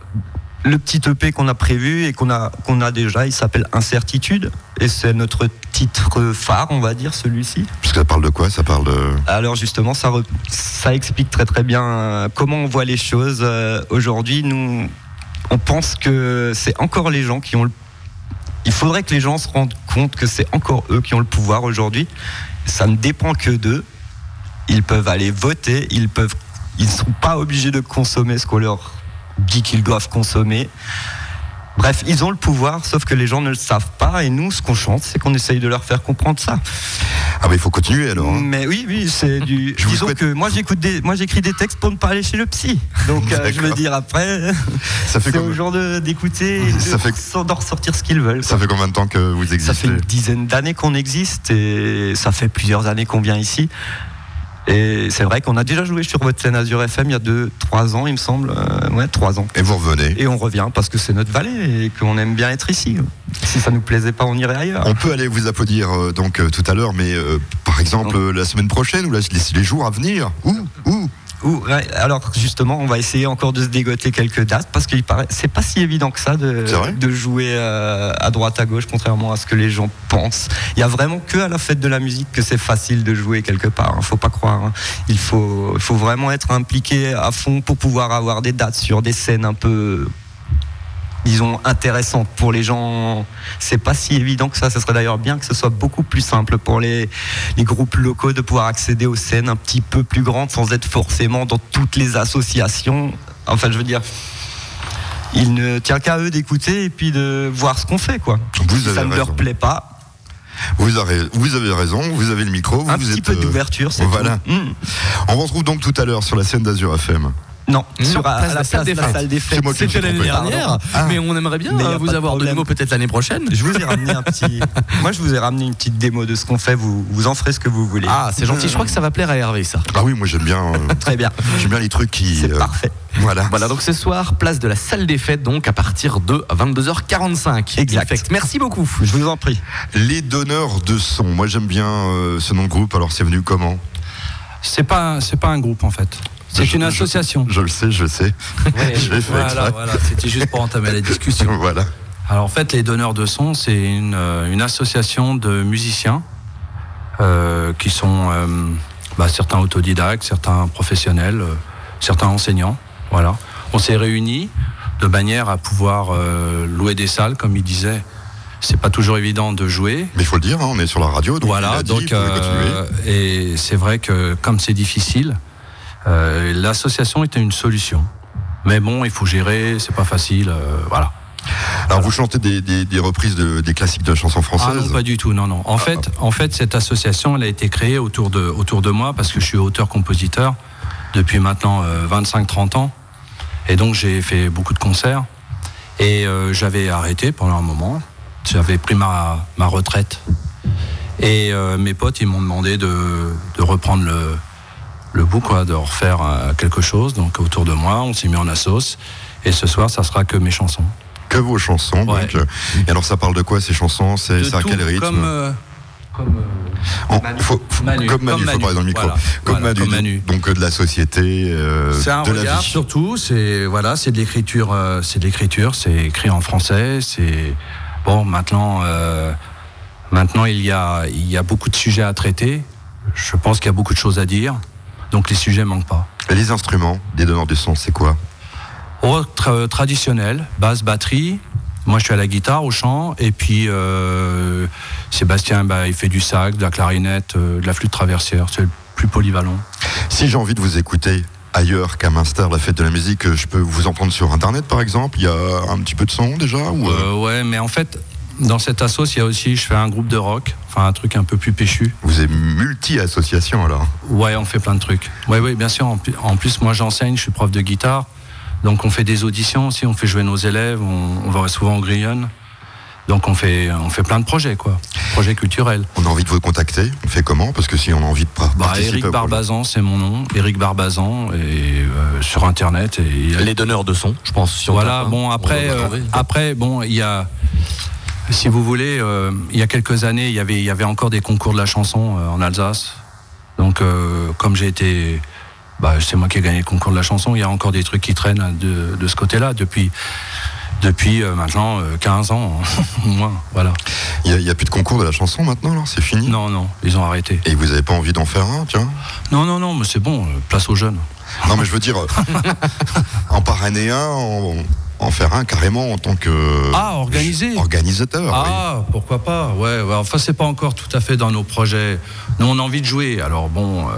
le petit EP qu'on a prévu et qu'on a, qu'on a déjà, il s'appelle Incertitude. Et c'est notre titre phare, on va dire, celui-ci. Parce que ça parle de quoi? Ça parle de. Alors justement, ça, re- ça explique très très bien euh, comment on voit les choses. Euh, Aujourd'hui, nous, on pense que c'est encore les gens qui ont le... Il faudrait que les gens se rendent compte que c'est encore eux qui ont le pouvoir aujourd'hui. Ça ne dépend que d'eux. Ils peuvent aller voter, ils peuvent, ils ne sont pas obligés de consommer ce qu'on leur dit qu'ils doivent consommer. Bref, ils ont le pouvoir, sauf que les gens ne le savent pas. Et nous, ce qu'on chante, c'est qu'on essaye de leur faire comprendre ça. Ah, bah il faut continuer alors. hein. Mais oui, oui, c'est du. *laughs* Je Disons souhaite- que moi j'écoute des, moi j'écris des textes pour ne pas aller chez le psy. Donc euh, je veux dire après, *laughs* Ça fait, c'est aux comme... gens de- d'écouter, de, Ça fait- d'en ressortir ce qu'ils veulent. ça quoi. fait combien de temps que vous existez Ça fait une dizaine d'années qu'on existe et ça fait plusieurs années qu'on vient ici. Et c'est vrai qu'on a déjà joué sur votre scène Azure FM il y a 2-3 ans, il me semble. Euh, ouais, 3 ans. Et vous revenez. Et on revient parce que c'est notre vallée et qu'on aime bien être ici. Si ça nous plaisait pas, on irait ailleurs. On peut aller vous applaudir euh, donc euh, tout à l'heure, mais par exemple la semaine prochaine ou la- les, les jours à venir. Où Où? Ouais, alors justement, on va essayer encore de se dégoter quelques dates parce qu'il paraît c'est pas si évident que ça de, jouer euh, à droite à gauche, contrairement à ce que les gens pensent. Il y a vraiment que à la fête de la musique que c'est facile de jouer quelque part. hein, faut pas croire. hein. Il faut, il faut vraiment être impliqué à fond pour pouvoir avoir des dates sur des scènes un peu disons intéressantes pour les gens c'est pas si évident que ça ce serait d'ailleurs bien que ce soit beaucoup plus simple pour les, les groupes locaux de pouvoir accéder aux scènes un petit peu plus grandes sans être forcément dans toutes les associations enfin je veux dire il ne tient qu'à eux d'écouter et puis de voir ce qu'on fait quoi Vous si avez ça ne leur plaît pas Vous avez, vous avez raison, vous avez le micro. Vous, un vous petit êtes, peu euh, d'ouverture c'est voilà. tout. Mm. On vous retrouve donc tout à l'heure sur la scène d'Azur FM. Non, Non, sur à- place à de la salle des de la fêtes. salle des C'était l'année dernière, Ah. mais on aimerait bien euh, vous de avoir de problème. nouveau peut-être l'année prochaine. Je vous ai ramené un petit. *laughs* Moi, je vous ai ramené une petite démo de ce qu'on fait. Vous, vous en ferez ce que vous voulez. Ah, c'est gentil. Je crois que ça va plaire à Hervé, ça. Ah oui, moi j'aime bien, euh, *laughs* Très bien. j'aime bien les trucs qui. C'est euh, parfait. Voilà. Voilà, donc ce soir, place de la salle des fêtes, donc à partir de 22h45. Exact. Effect. Merci beaucoup. Je vous en prie. Les donneurs de son. Moi j'aime bien euh, ce nom de groupe. Alors c'est venu comment? C'est pas, c'est pas un groupe en fait. C'est Je- une je- association. Je le sais, je sais. *laughs* Je voilà, voilà. C'était juste pour entamer la discussion. *laughs* Voilà. Alors en fait, les donneurs de son, c'est une, euh, une association de musiciens euh, qui sont euh, bah, certains autodidactes, certains professionnels, euh, certains enseignants. Voilà. On s'est réunis de manière à pouvoir euh, louer des salles, comme il disait. C'est pas toujours évident de jouer. Mais il faut le dire, hein, on est sur la radio, donc il Voilà, dit, donc euh, et c'est vrai que comme c'est difficile, euh, l'association était une solution. Mais bon, il faut gérer, c'est pas facile, euh, voilà. Alors vous chantez des, des- des reprises de- des classiques de la chanson Ah française. non, pas du tout, non, non. En fait, en fait, cette association, elle a été créée autour de, autour de moi parce que je suis auteur-compositeur depuis maintenant euh, 25-30 ans, et donc j'ai fait beaucoup de concerts. Et euh, j'avais arrêté pendant un moment. J'avais pris ma, ma retraite. Et euh, mes potes, ils m'ont demandé de, de reprendre le, le bout, quoi, de refaire euh, quelque chose. Donc autour de moi, on s'est mis en assos. Et ce soir, ça sera que mes chansons. Que vos chansons. Ouais. donc, euh, et alors ça parle de quoi ces chansons? C'est à quel rythme? Comme, euh, comme, euh, En- faut- faut- Manu, Comme Manu, comme faut Manu, parler dans le micro. voilà, comme, voilà, Manu, comme Manu. Donc euh, de la société, euh, C'est un de la regard vie. surtout. C'est voilà, c'est de l'écriture. euh, c'est de l'écriture. C'est écrit en français. C'est bon. Maintenant, euh, maintenant il y a il y a beaucoup de sujets à traiter. Je pense qu'il y a beaucoup de choses à dire. Donc les sujets manquent pas. Les instruments des donneurs de son, c'est quoi Oh, tra- traditionnel, basse, batterie. Moi, je suis à la guitare, au chant, et puis euh, Sébastien, bah, il fait du sac, de la clarinette, euh, de la flûte traversière. C'est le plus polyvalent. Si j'ai envie de vous écouter ailleurs qu'à Minster, la fête de la musique, euh, je peux vous en prendre sur Internet par exemple Il y a un petit peu de son déjà ou, euh, Euh, ouais, mais en fait, dans cette assos, il y a aussi, je fais un groupe de rock, enfin un truc un peu plus péchu. Vous êtes multi-association alors Ouais, on fait plein de trucs. Ouais, oui, bien sûr. En plus, moi, j'enseigne, je suis prof de guitare. Donc, on fait des auditions aussi, on fait jouer nos élèves, on, on va souvent au Grillon. Donc, on fait, on fait plein de projets, quoi. Projets culturels. On a envie de vous contacter On fait comment? Parce que si on a envie de pas Bah, participer Eric au projet- Barbazan, c'est mon nom. Eric Barbazan, et euh, sur Internet. Et Les donneurs de son, je pense. si Voilà, tape, bon, on après, euh, après, bon, il y a, si vous voulez, euh, il y a quelques années, il y avait, il y avait encore des concours de la chanson euh, en Alsace. Donc, euh, comme j'ai été, bah, c'est moi qui ai gagné le concours de la chanson, il y a encore des trucs qui traînent de, de ce côté-là depuis, depuis maintenant euh, 15 ans, *laughs* au moins, voilà. Il n'y a, plus de concours de la chanson maintenant alors C'est fini? Non, non, ils ont arrêté. Et vous n'avez pas envie d'en faire un, tiens? Non, non, non, mais c'est bon, place aux jeunes. Non, mais je veux dire, en parrainer *laughs* un, en, en faire un carrément en tant que Ah, organisé organisateur. oui. Ah, pourquoi pas Ouais, ouais, enfin c'est pas encore tout à fait dans nos projets. Nous on a envie de jouer. Alors bon, euh,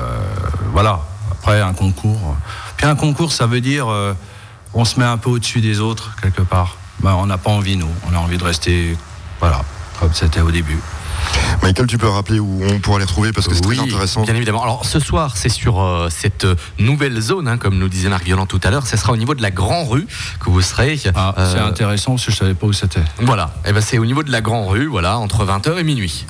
voilà. Après un concours. Puis un concours, ça veut dire euh, on se met un peu au-dessus des autres quelque part. Ben, on n'a pas envie nous. On a envie de rester, voilà, comme c'était au début. Michael, tu peux rappeler où on pourra les retrouver parce que c'est Oui, très intéressant. Bien évidemment. Alors ce soir, c'est sur euh, cette euh, nouvelle zone, hein, comme nous disait Marc Violant tout à l'heure. Ce sera au niveau de la Grand Rue que vous serez. Ah, c'est Euh, intéressant parce que je savais pas où c'était. Voilà. Et ben c'est au niveau de la Grand Rue, voilà, entre 20h et minuit.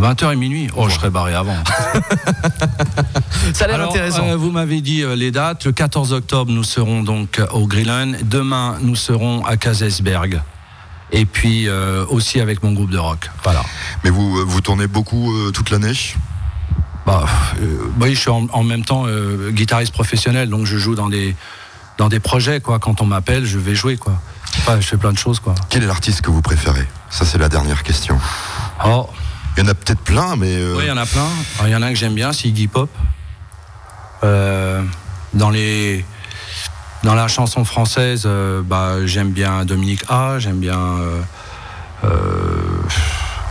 20h et minuit Oh, je serais barré avant. *laughs* Ça a l'air intéressant. euh, vous m'avez dit euh, les dates. Le 14 octobre, nous serons donc au Grillen. Demain, nous serons à Kazesberg. Et puis euh, aussi avec mon groupe de rock. Voilà. Mais vous, euh, vous tournez beaucoup euh, toute l'année? Bah, oui, je suis en, en même temps guitariste professionnel, donc je joue dans des dans des projets quoi. Quand on m'appelle, je vais jouer quoi. Enfin, je fais plein de choses quoi. Quel est l'artiste que vous préférez? Ça, c'est la dernière question. Oh, Il y en a peut-être plein, mais. euh, oui, il y en a plein. Alors, Il y en a un que j'aime bien, c'est Iggy Pop. Euh, dans les dans la chanson française, euh, bah, j'aime bien Dominique A, j'aime bien euh, euh,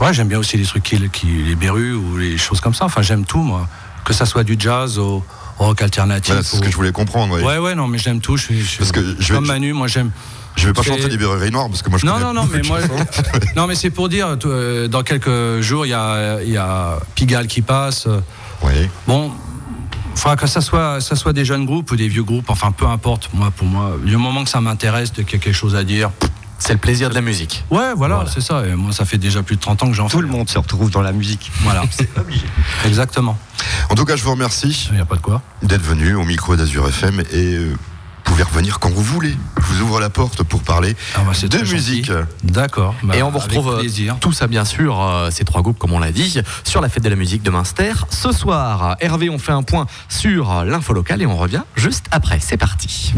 ouais, j'aime bien aussi les trucs qui, qui les Berus ou les choses comme ça. Enfin, j'aime tout moi, que ça soit du jazz au, au rock alternatif. voilà, c'est ce que je voulais comprendre. oui. Ouais, ouais, non, mais j'aime tout. Je suis, je Parce que je vais- comme Manu, moi j'aime. Je vais pas chanter des Berreries Noirs parce que moi je Non, non, non, mais moi, *laughs* non, mais c'est pour dire, dans quelques jours, il y a, y a Pigalle qui passe. Oui. Bon, enfin que ça soit, ça soit des jeunes groupes ou des vieux groupes, enfin peu importe. Moi, pour moi, du moment que ça m'intéresse, qu'il y a quelque chose à dire. C'est le plaisir de la musique. Ouais, voilà, Voilà. c'est ça. Et moi, ça fait déjà plus de 30 ans que j'en fais. Tout le monde se retrouve dans la musique. Voilà. *laughs* Exactement. En tout cas, je vous remercie Il n'y a pas de quoi. d'être venu au micro d'Azur FM et euh, pouvez revenir quand vous voulez. Je vous ouvre la porte pour parler Ah, bah, de musique. D'accord. Bah, Et on vous retrouve euh, plaisir. tout ça, bien sûr, euh, ces trois groupes, comme on l'a dit, sur la fête de la musique de Münster. Ce soir, Hervé, on fait un point sur l'info locale et on revient juste après. C'est parti.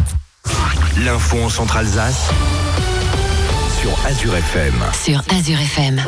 L'info en Centre-Alsace sur Azure FM. sur Azure FM.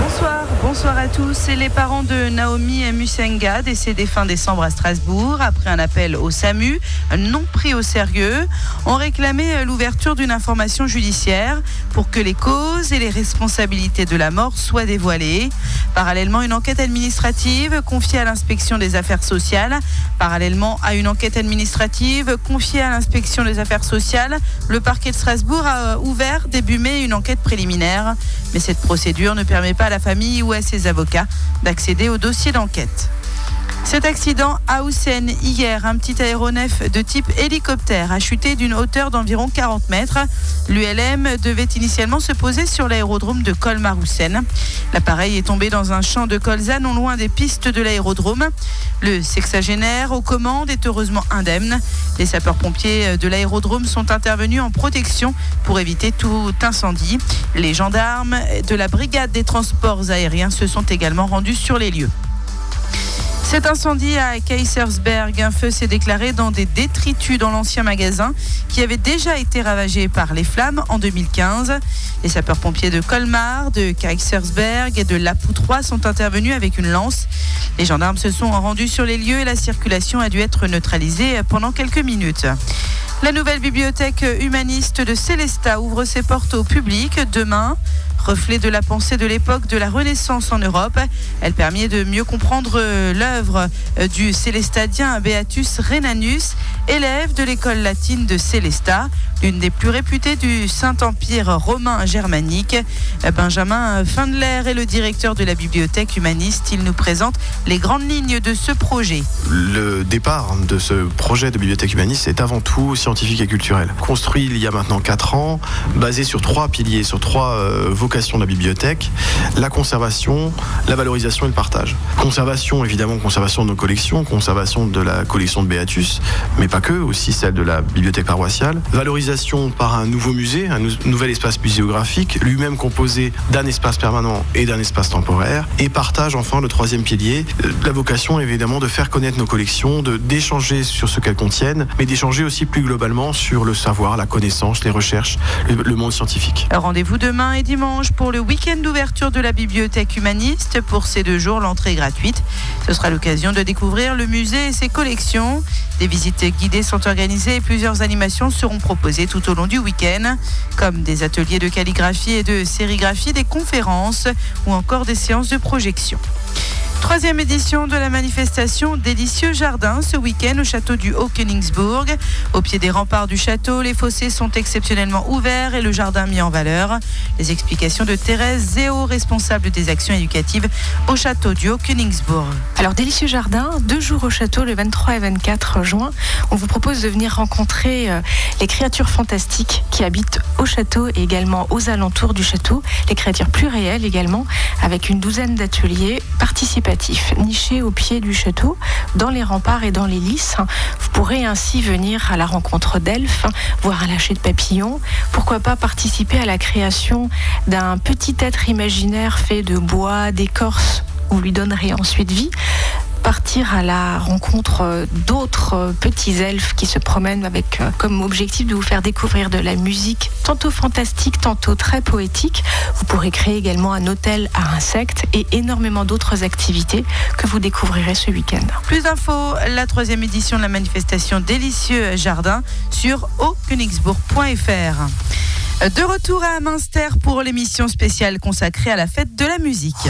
Bonsoir, bonsoir à tous. C'est les parents de Naomi Musenga, décédée fin décembre à Strasbourg, après un appel au SAMU, non pris au sérieux, ont réclamé l'ouverture d'une information judiciaire pour que les causes et les responsabilités de la mort soient dévoilées. Parallèlement, une enquête administrative confiée à l'inspection des affaires sociales. Parallèlement à une enquête administrative confiée à l'inspection des affaires sociales, le parquet de Strasbourg a ouvert début mai une enquête préliminaire. Mais cette procédure ne permet pas à la famille ses avocats d'accéder au dossier d'enquête. Cet accident à Houssen, hier, un petit aéronef de type hélicoptère a chuté d'une hauteur d'environ 40 mètres. L'ULM devait initialement se poser sur l'aérodrome de Colmar-Houssen. L'appareil est tombé dans un champ de colza non loin des pistes de l'aérodrome. Le sexagénaire aux commandes est heureusement indemne. Les sapeurs-pompiers de l'aérodrome sont intervenus en protection pour éviter tout incendie. Les gendarmes de la brigade des transports aériens se sont également rendus sur les lieux. Cet incendie à Kaisersberg, un feu s'est déclaré dans des détritus dans l'ancien magasin qui avait déjà été ravagé par les flammes en 2015. Les sapeurs-pompiers de Colmar, de Kaisersberg et de Lapoutroie sont intervenus avec une lance. Les gendarmes se sont rendus sur les lieux et la circulation a dû être neutralisée pendant quelques minutes. La nouvelle bibliothèque humaniste de Célestat ouvre ses portes au public demain. Reflet de la pensée de l'époque de la Renaissance en Europe, elle permet de mieux comprendre euh, l'œuvre euh, du célestadien Beatus Renanus, élève de l'école latine de Célestat, l'une des plus réputées du Saint-Empire romain germanique. Euh, Benjamin Findler est le directeur de la bibliothèque humaniste. Il nous présente les grandes lignes de ce projet. Le départ de ce projet de bibliothèque humaniste est avant tout scientifique et culturel. Construit il y a maintenant 4 ans, basé sur trois piliers, sur trois euh, vocations de la bibliothèque, la conservation, la valorisation et le partage. Conservation, évidemment, conservation de nos collections, conservation de la collection de Béatus, mais pas que, aussi celle de la bibliothèque paroissiale. Valorisation par un nouveau musée, un nou- nouvel espace muséographique, lui-même composé d'un espace permanent et d'un espace temporaire. Et partage, enfin, le troisième pilier. Euh, La vocation, évidemment, de faire connaître nos collections, d'échanger sur ce qu'elles contiennent, mais d'échanger aussi plus globalement sur le savoir, la connaissance, les recherches, le, le monde scientifique. Rendez-vous demain et dimanche pour le week-end d'ouverture de la bibliothèque humaniste. Pour ces deux jours, l'entrée est gratuite. Ce sera l'occasion de découvrir le musée et ses collections. Des visites guidées sont organisées et plusieurs animations seront proposées tout au long du week-end, comme des ateliers de calligraphie et de sérigraphie, des conférences ou encore des séances de projection. Troisième édition de la manifestation Délicieux Jardin ce week-end au château du Haut-Königsbourg. Au pied des remparts du château, les fossés sont exceptionnellement ouverts et le jardin mis en valeur. Les explications de Thérèse Zéo, responsable des actions éducatives au château du Haut-Königsbourg. Alors, Délicieux Jardin, deux jours au château, le 23 et 24 juin. On vous propose de venir rencontrer euh, les créatures fantastiques qui habitent au château et également aux alentours du château, les créatures plus réelles également, avec une douzaine d'ateliers participatifs nichés au pied du château, dans les remparts et dans les lys. Vous pourrez ainsi venir à la rencontre d'elfes, voir un lâcher de papillons, pourquoi pas participer à la création d'un petit être imaginaire fait de bois, d'écorce, vous lui donnerez ensuite vie partir à la rencontre d'autres petits elfes qui se promènent avec euh, comme objectif de vous faire découvrir de la musique, tantôt fantastique, tantôt très poétique. Vous pourrez créer également un hôtel à insectes et énormément d'autres activités que vous découvrirez ce week-end. Plus d'infos, la troisième édition de la manifestation Délicieux Jardin sur aukönigsbourg.fr. De retour à Münster pour l'émission spéciale consacrée à la fête de la musique.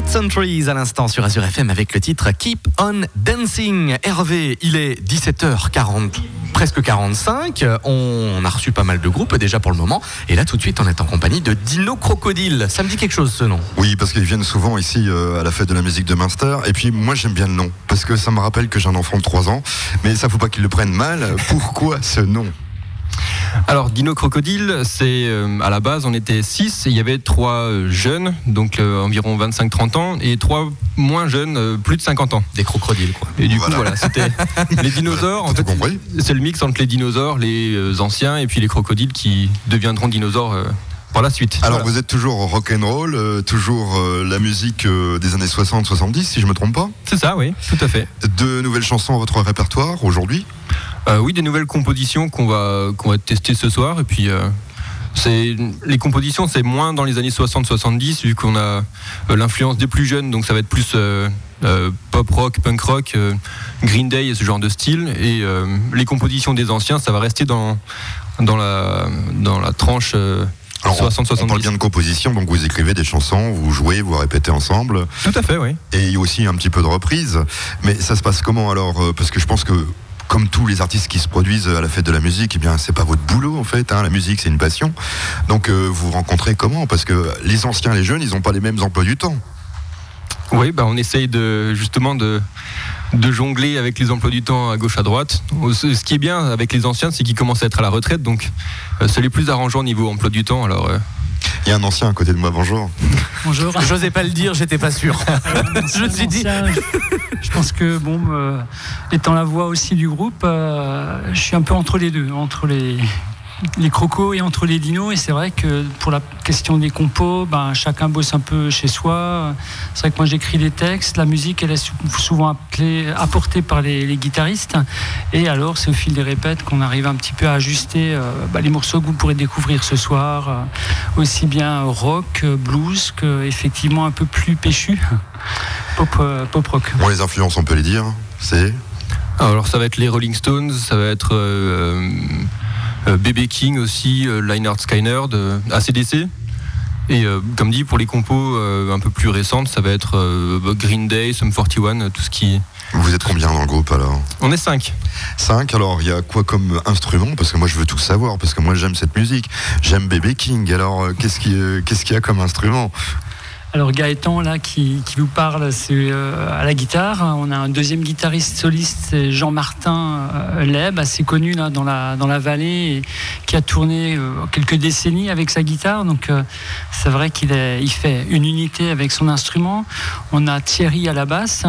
Cat Centuries à l'instant sur Azure FM avec le titre Keep on Dancing. Hervé, il est 17h40, presque 45. On a reçu pas mal de groupes déjà pour le moment. Et là, tout de suite, on est en compagnie de Dino Crocodile. Ça me dit quelque chose ce nom Oui, parce qu'ils viennent souvent ici euh, à la fête de la musique de Münster. Et puis moi j'aime bien le nom, parce que ça me rappelle que j'ai un enfant de 3 ans. Mais ça faut pas qu'ils le prennent mal. Pourquoi ce nom? Alors Dino Crocodile, c'est euh, à la base on était 6 et il y avait trois euh, jeunes, donc euh, environ 25-30 ans, et trois moins jeunes, euh, plus de 50 ans. Des crocodiles quoi. Et du coup voilà, c'était *laughs* les dinosaures. En fait, c'est le mix entre les dinosaures, les anciens, et puis les crocodiles qui deviendront dinosaures par la suite. Alors Voilà. vous êtes toujours rock and roll, euh, toujours euh, la musique euh, des années 60-70 si je me trompe pas C'est ça, oui, tout à fait. De nouvelles chansons à votre répertoire aujourd'hui oui, des nouvelles compositions qu'on va qu'on va tester ce soir, et puis euh, C'est les compositions, c'est moins dans les années 60-70 vu qu'on a euh, l'influence des plus jeunes, donc ça va être plus euh, euh, pop rock, punk rock, euh, Green Day et ce genre de style. Et euh, les compositions des anciens, ça va rester dans dans la dans la tranche euh, Alors, on- 60-70. on parle bien de composition, donc vous écrivez des chansons, vous jouez, vous répétez ensemble. Tout à fait, oui. Et il y a aussi un petit peu de reprise. Mais ça se passe comment alors? Euh, Parce que je pense que comme tous les artistes qui se produisent à la fête de la musique, eh bien c'est pas votre boulot en fait. hein. La musique c'est une passion. Donc euh, vous rencontrez comment? Parce que les anciens, les jeunes, ils n'ont pas les mêmes emplois du temps. Oui, bah on essaye de justement de jongler avec les emplois du temps à gauche à droite. Ce qui est bien avec les anciens, c'est qu'ils commencent à être à la retraite, donc euh, c'est les plus arrangeants au niveau emploi du temps. Euh, Il y a un ancien à côté de moi, bonjour. Bonjour. J'osais pas le dire, j'étais pas sûr. *laughs* je me suis dit. Je pense que, bon, euh, étant la voix aussi du groupe, euh, je suis un peu entre les deux, entre les, les crocos et entre les dinos. Et c'est vrai que pour la question des compos, ben, chacun bosse un peu chez soi. C'est vrai que moi j'écris des textes, la musique elle est sou- souvent appelée, apportée par les, les guitaristes. Et alors c'est au fil des répètes qu'on arrive un petit peu à ajuster euh, bah, les morceaux que vous pourrez découvrir ce soir, euh, aussi bien rock, blues que effectivement un peu plus péchu, *laughs* pop, euh, pop rock. Bon, les influences, on peut les dire. C'est alors ça va être les Rolling Stones, ça va être euh, euh, BB King aussi, euh, Lynyrd Skynyrd, euh, ACDC. Et euh, comme dit, pour les compos euh, un peu plus récentes, ça va être euh, Green Day, Sum 41, euh, tout ce qui. Vous êtes combien dans le groupe alors On est 5. 5, alors il y a quoi comme instrument? Parce que moi je veux tout savoir, parce que moi j'aime cette musique. J'aime Bébé King, alors euh, qu'est-ce qu'il euh, qu'est-ce qu'il y a comme instrument? Alors Gaëtan là qui, qui vous parle, c'est euh, à la guitare. On a un deuxième guitariste soliste, Jean-Martin euh, Leb, assez connu là dans la dans la vallée, qui a tourné euh, quelques décennies avec sa guitare. Donc euh, c'est vrai qu'il il fait une unité avec son instrument. On a Thierry à la basse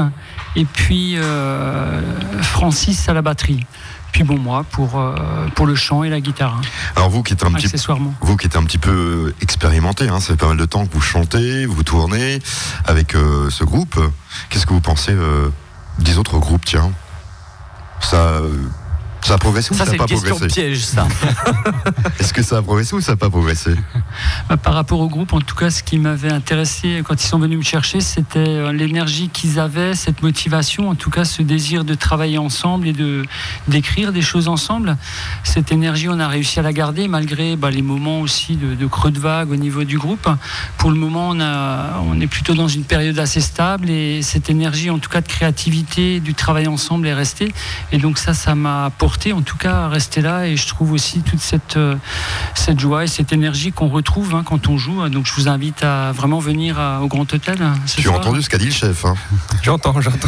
et puis euh, Francis à la batterie. Puis bon moi pour euh, pour le chant et la guitare. hein, Alors vous qui êtes un petit accessoirement. vous qui êtes un petit peu euh, expérimenté, hein, ça fait pas mal de temps que vous chantez, vous tournez avec euh, ce groupe. Qu'est-ce que vous pensez euh, des autres groupes Tiens, ça, ça a progressé ou Ça ça c'est n'a une pas question progressé piège ça. *laughs* Est-ce que ça a progressé ou ça n'a pas progressé *laughs* Bah, Par rapport au groupe, en tout cas, ce qui m'avait intéressé quand ils sont venus me chercher, c'était euh, l'énergie qu'ils avaient, cette motivation, en tout cas ce désir de travailler ensemble et de d'écrire des choses ensemble. Cette énergie, on a réussi à la garder malgré bah, les moments aussi de, de creux de vague au niveau du groupe. Pour le moment, on, a, on est plutôt dans une période assez stable et cette énergie, en tout cas de créativité, du travail ensemble est restée. Et donc ça, ça m'a en tout cas à rester là et je trouve aussi toute cette, euh, cette joie et cette énergie qu'on retrouve hein, quand on joue. Donc je vous invite à vraiment venir à- au Grand Hôtel. hein, ce Tu as entendu ce qu'a dit le chef hein *laughs* J'entends, j'entends.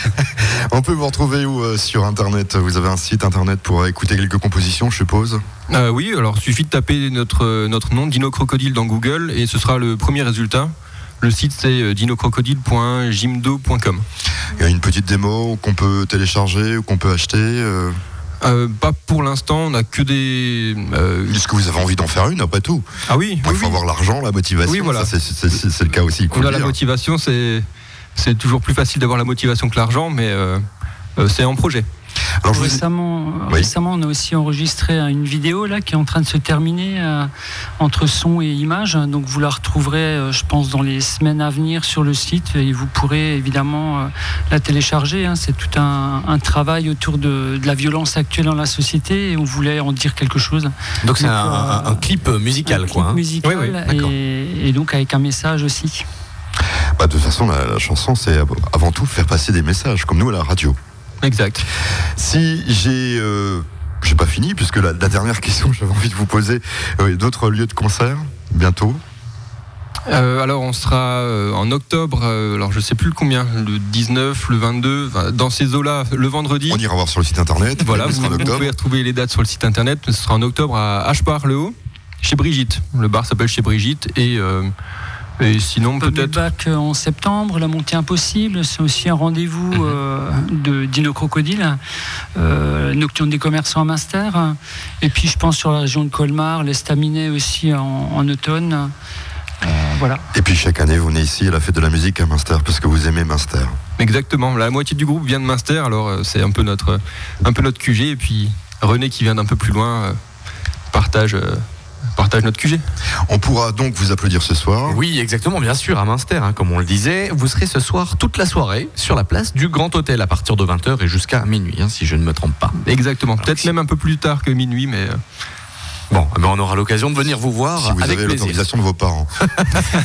*laughs* On peut vous retrouver où euh, sur internet? Vous avez un site internet pour écouter quelques compositions, je suppose? Euh, oui, alors il suffit de taper notre, notre nom, Dino Crocodile, dans Google et ce sera le premier résultat. Le site c'est dinocrocodile.jimdo.com. Il y a une petite démo qu'on peut télécharger ou qu'on peut acheter euh, Euh, pas pour l'instant, on n'a que des. euh, Est-ce que vous avez envie d'en faire une après tout Ah oui, Il faut avoir l'argent, la motivation. Oui, voilà. c'est- le cas aussi. On a la motivation, c'est c'est toujours plus facile d'avoir la motivation que l'argent, mais euh, euh, c'est en projet. Alors, ai- récemment, Oui. récemment, on a aussi enregistré une vidéo là qui est en train de se terminer euh, entre son et image. Donc vous la retrouverez, euh, je pense, dans les semaines à venir sur le site et vous pourrez évidemment euh, la télécharger. hein. C'est tout un, un travail autour de, de la violence actuelle dans la société et on voulait en dire quelque chose. Donc c'est un, euh, un- un clip musical un quoi. clip hein. musical Oui, oui, d'accord. et, et donc avec un message aussi. Bah, de toute façon, la, la chanson, c'est avant tout faire passer des messages, comme nous à la radio. Exact. Si j'ai. Euh, j'ai pas fini, puisque la, la dernière question que j'avais envie de vous poser, euh, d'autres lieux de concert, bientôt? Euh, alors on sera euh, en octobre, euh, alors je sais plus le combien, le 19, le 22, enfin, dans ces eaux-là, le vendredi. On ira voir sur le site internet. Voilà, vous, sera en vous pouvez retrouver les dates sur le site internet. Ce sera en octobre à H-Bar-le-Haut, chez Brigitte. Le bar s'appelle chez Brigitte et, et sinon peut-être. Back en septembre, la montée impossible, c'est aussi un rendez-vous Mhm. euh, de Dino Crocodile, euh, Nocturne des commerçants à Munster, et puis je pense sur la région de Colmar, l'Estaminet aussi en, en automne. Euh, voilà. Et puis chaque année, vous venez ici à la fête de la musique à Munster, parce que vous aimez Munster. Exactement. La moitié du groupe vient de Munster, alors c'est un peu notre un peu notre QG et puis René qui vient d'un peu plus loin partage euh, partage notre QG. On pourra donc vous applaudir ce soir. Oui, exactement, bien sûr, à Münster, hein, comme on le disait. Vous serez ce soir toute la soirée sur la place du Grand Hôtel à partir de 20h et jusqu'à minuit, hein, si je ne me trompe pas. Exactement. Peut-être même un peu plus tard que minuit, mais. Bon, eh ben, on aura l'occasion de venir vous voir Si vous avec avez l'autorisation de vos parents.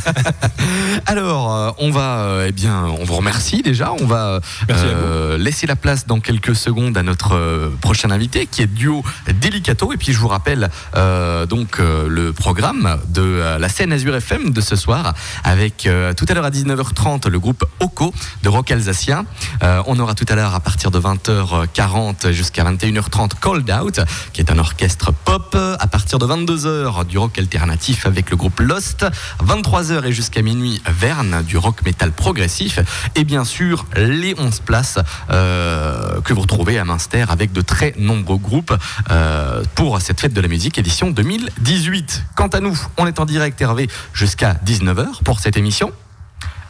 *laughs* Alors, euh, on va, euh, eh bien, on vous remercie déjà. On va euh, laisser la place dans quelques secondes à notre prochain invité, qui est duo Delicato. Et puis, je vous rappelle euh, donc euh, le programme de euh, la scène Azure FM de ce soir, avec euh, tout à l'heure à 19h30 le groupe Oco de rock alsacien. Euh, on aura tout à l'heure à partir de 20h40 jusqu'à 21h30 Cold Out, qui est un orchestre pop. À partir de 22h du rock alternatif avec le groupe Lost. 23h et jusqu'à minuit Verne du rock metal progressif. Et bien sûr les 11 places euh, que vous retrouvez à Münster avec de très nombreux groupes euh, pour cette fête de la musique édition 2018. Quant à nous, on est en direct Hervé jusqu'à 19h pour cette émission.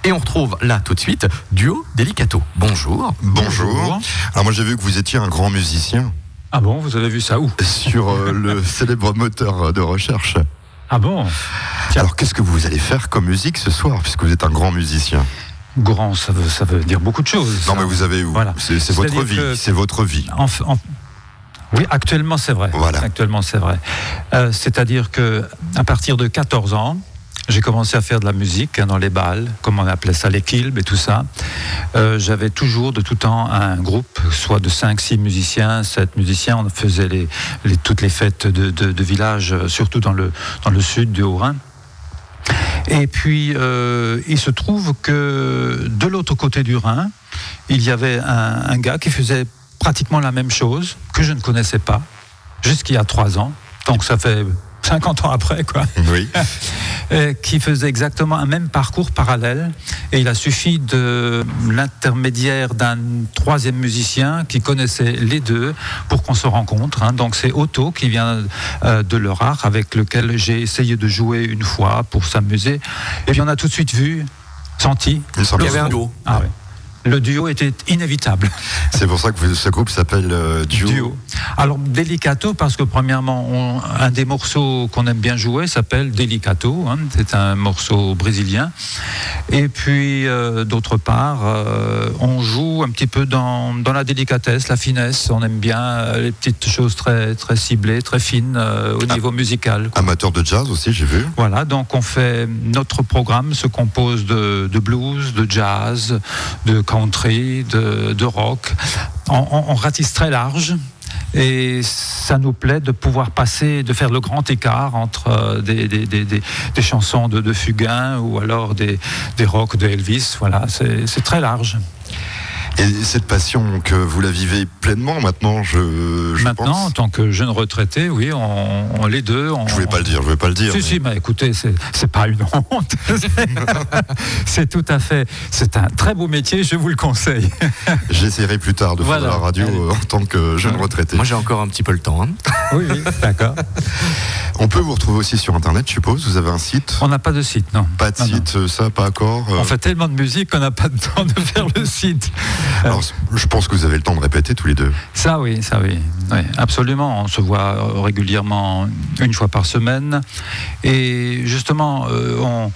Et on retrouve là tout de suite Duo Delicato. Bonjour. Bonjour. Alors moi j'ai vu que vous étiez un grand musicien. Ah bon, vous avez vu ça où? Sur euh, le *laughs* célèbre moteur de recherche. Ah bon? Alors qu'est-ce que vous allez faire comme musique ce soir, puisque vous êtes un grand musicien Grand, ça veut, ça veut dire beaucoup de choses. Non mais vous avez, Voilà. c'est votre vie, que- c'est votre vie. En- en- Oui, actuellement c'est vrai. Voilà. Actuellement c'est vrai. Euh, C'est-à-dire que à partir de 14 ans, j'ai commencé à faire de la musique hein, dans les balles, comme on appelait ça, les kilbs et tout ça. Euh, J'avais toujours de tout temps un groupe, soit de 5-6 musiciens, 7 musiciens. On faisait toutes les fêtes de, de- de village, euh, surtout dans le, dans le sud du Haut-Rhin. Et puis, euh, il se trouve que de l'autre côté du Rhin, il y avait un, un gars qui faisait pratiquement la même chose, que je ne connaissais pas, jusqu'il y a trois ans. Donc ça fait 50 ans après, quoi. Oui. *laughs* Euh, qui faisait exactement un même parcours parallèle. Et il a suffi de l'intermédiaire d'un troisième musicien qui connaissait les deux pour qu'on se rencontre. hein. Donc c'est Otto qui vient euh, de Lerard avec lequel j'ai essayé de jouer une fois pour s'amuser. Et puis on a tout de suite vu, senti. Il y avait un duo. Ah ouais. Le duo était inévitable. C'est pour ça que ce groupe s'appelle euh, Duo. Duo. Alors, Delicato, parce que premièrement, on- un des morceaux qu'on aime bien jouer s'appelle Delicato. hein, c'est un morceau brésilien. Et puis, euh, d'autre part, euh, on joue un petit peu dans, dans la délicatesse, la finesse. On aime bien les petites choses très, très ciblées, très fines au niveau musical. quoi. Amateur de jazz aussi, j'ai vu. Voilà, donc on fait notre programme se compose de, de blues, de jazz, de country, de, de rock. On, on- ratisse très large. Et ça nous plaît de pouvoir passer, de faire le grand écart entre euh, des, des- des- des- chansons de, de Fugain ou alors des, des rocks de Elvis. Voilà, c'est très large. Et cette passion que vous la vivez pleinement maintenant, je, je Maintenant, en tant que jeune retraité, oui, on, on- les deux. On, Je voulais pas le dire, je voulais pas le dire. Si, mais- si, mais écoutez, c'est pas une honte. *laughs* c'est tout à fait. C'est un très beau métier, je vous le conseille. *laughs* J'essaierai plus tard de faire Voilà. de la radio euh, en tant que jeune retraité. Moi j'ai encore un petit peu le temps. hein. *laughs* Oui, oui, d'accord. On peut vous retrouver aussi sur Internet, je suppose. Vous avez un site? On n'a pas de site, non. Pas de Non, site, euh, ça, pas encore. euh, On fait tellement de musique qu'on n'a pas de temps de faire le site. Alors, je pense que vous avez le temps de répéter tous les deux. Ça, oui, ça, oui. Oui, absolument. On se voit euh, régulièrement une fois par semaine. Et justement, euh, on.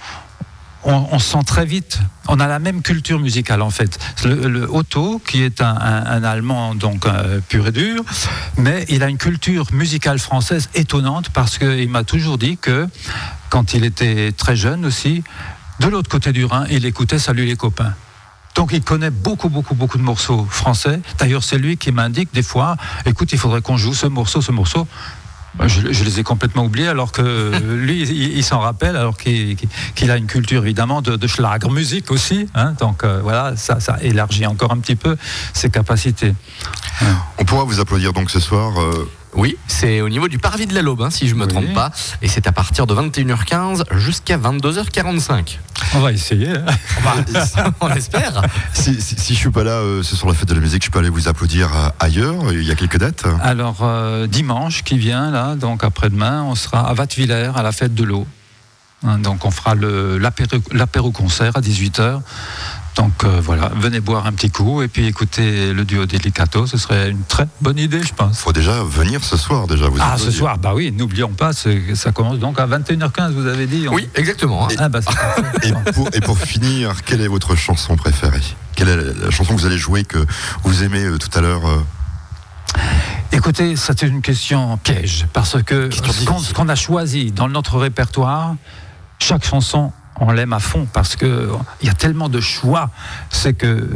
On, on sent très vite, on a la même culture musicale en fait. Le, le Otto, qui est un, un- un Allemand donc euh, pur et dur, mais il a une culture musicale française étonnante parce qu'il m'a toujours dit que quand il était très jeune aussi, de l'autre côté du Rhin, il écoutait Salut les copains. Donc il connaît beaucoup, beaucoup, beaucoup de morceaux français. D'ailleurs, c'est lui qui m'indique des fois, écoute, il faudrait qu'on joue ce morceau, ce morceau. Ben, Je, les ai complètement oubliés, alors que lui, il, s'en rappelle, alors qu'il a une culture évidemment de, de musique aussi. hein. donc euh, voilà, ça, ça élargit encore un petit peu ses capacités. On pourra vous applaudir donc ce soir. euh, Oui, c'est au niveau du parvis de la Laube, hein, si je me trompe pas. Et c'est à partir de 21h15 jusqu'à 22h45. On va essayer. hein. On espère. si, si, si je suis pas là, euh, c'est sur la fête de la musique, je peux aller vous applaudir euh, ailleurs. Il y a quelques dates. Alors euh, dimanche qui vient là, donc après-demain, on sera à Vattevillers à la fête de l'eau. Hein, donc on fera le- l'apéro l'apéro concert à 18h. Donc euh, voilà, venez boire un petit coup et puis écoutez le duo Delicato, ce serait une très bonne idée, je pense. Faut déjà venir ce soir, déjà. Vous Ah, ce dit. soir, bah oui, n'oublions pas, ça commence donc à 21h15, vous avez dit. Oui, exactement. hein. Ah, bah, Et pour, et pour finir, quelle est votre chanson préférée? Quelle est la, la chanson que vous allez jouer que vous aimez euh, tout à l'heure euh, Écoutez, c'est une question piège, parce que ce qu'on ce qu'on a choisi dans notre répertoire, chaque chanson, on l'aime à fond, parce que il y a tellement de choix, c'est que...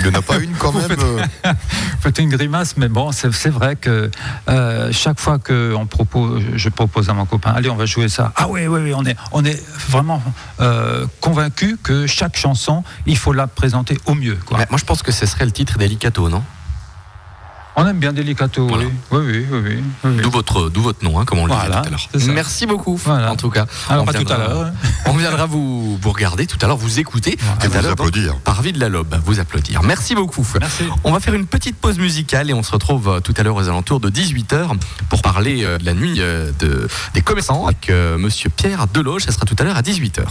Il n'y en a pas une quand *laughs* Vous même faites- euh, *laughs* Vous faites une grimace, mais bon, c'est c'est vrai que euh, chaque fois que on propose, je propose à mon copain, allez, on va jouer ça. Ah oui, oui, oui, on est, on est vraiment euh, convaincu que chaque chanson, il faut la présenter au mieux. Quoi. Mais moi, je pense que ce serait le titre Delicato, non? On aime bien Delicato, oui. Oui, oui, oui, oui, oui. D'où votre, d'où votre nom, hein, comme on le Voilà, disait tout à l'heure. Merci beaucoup, en tout cas. Alors, on à tout à l'heure. *laughs* On viendra vous, vous regarder tout à l'heure, vous écouter. Tout à vous l'heure, donc, applaudir. Par vie de la Lobe, vous applaudir. Merci beaucoup. On va faire une petite pause musicale et on se retrouve euh, tout à l'heure aux alentours de 18h pour parler euh, de la nuit euh, de, des commerçants avec euh, monsieur Pierre Deloche. Ça sera tout à l'heure à 18h.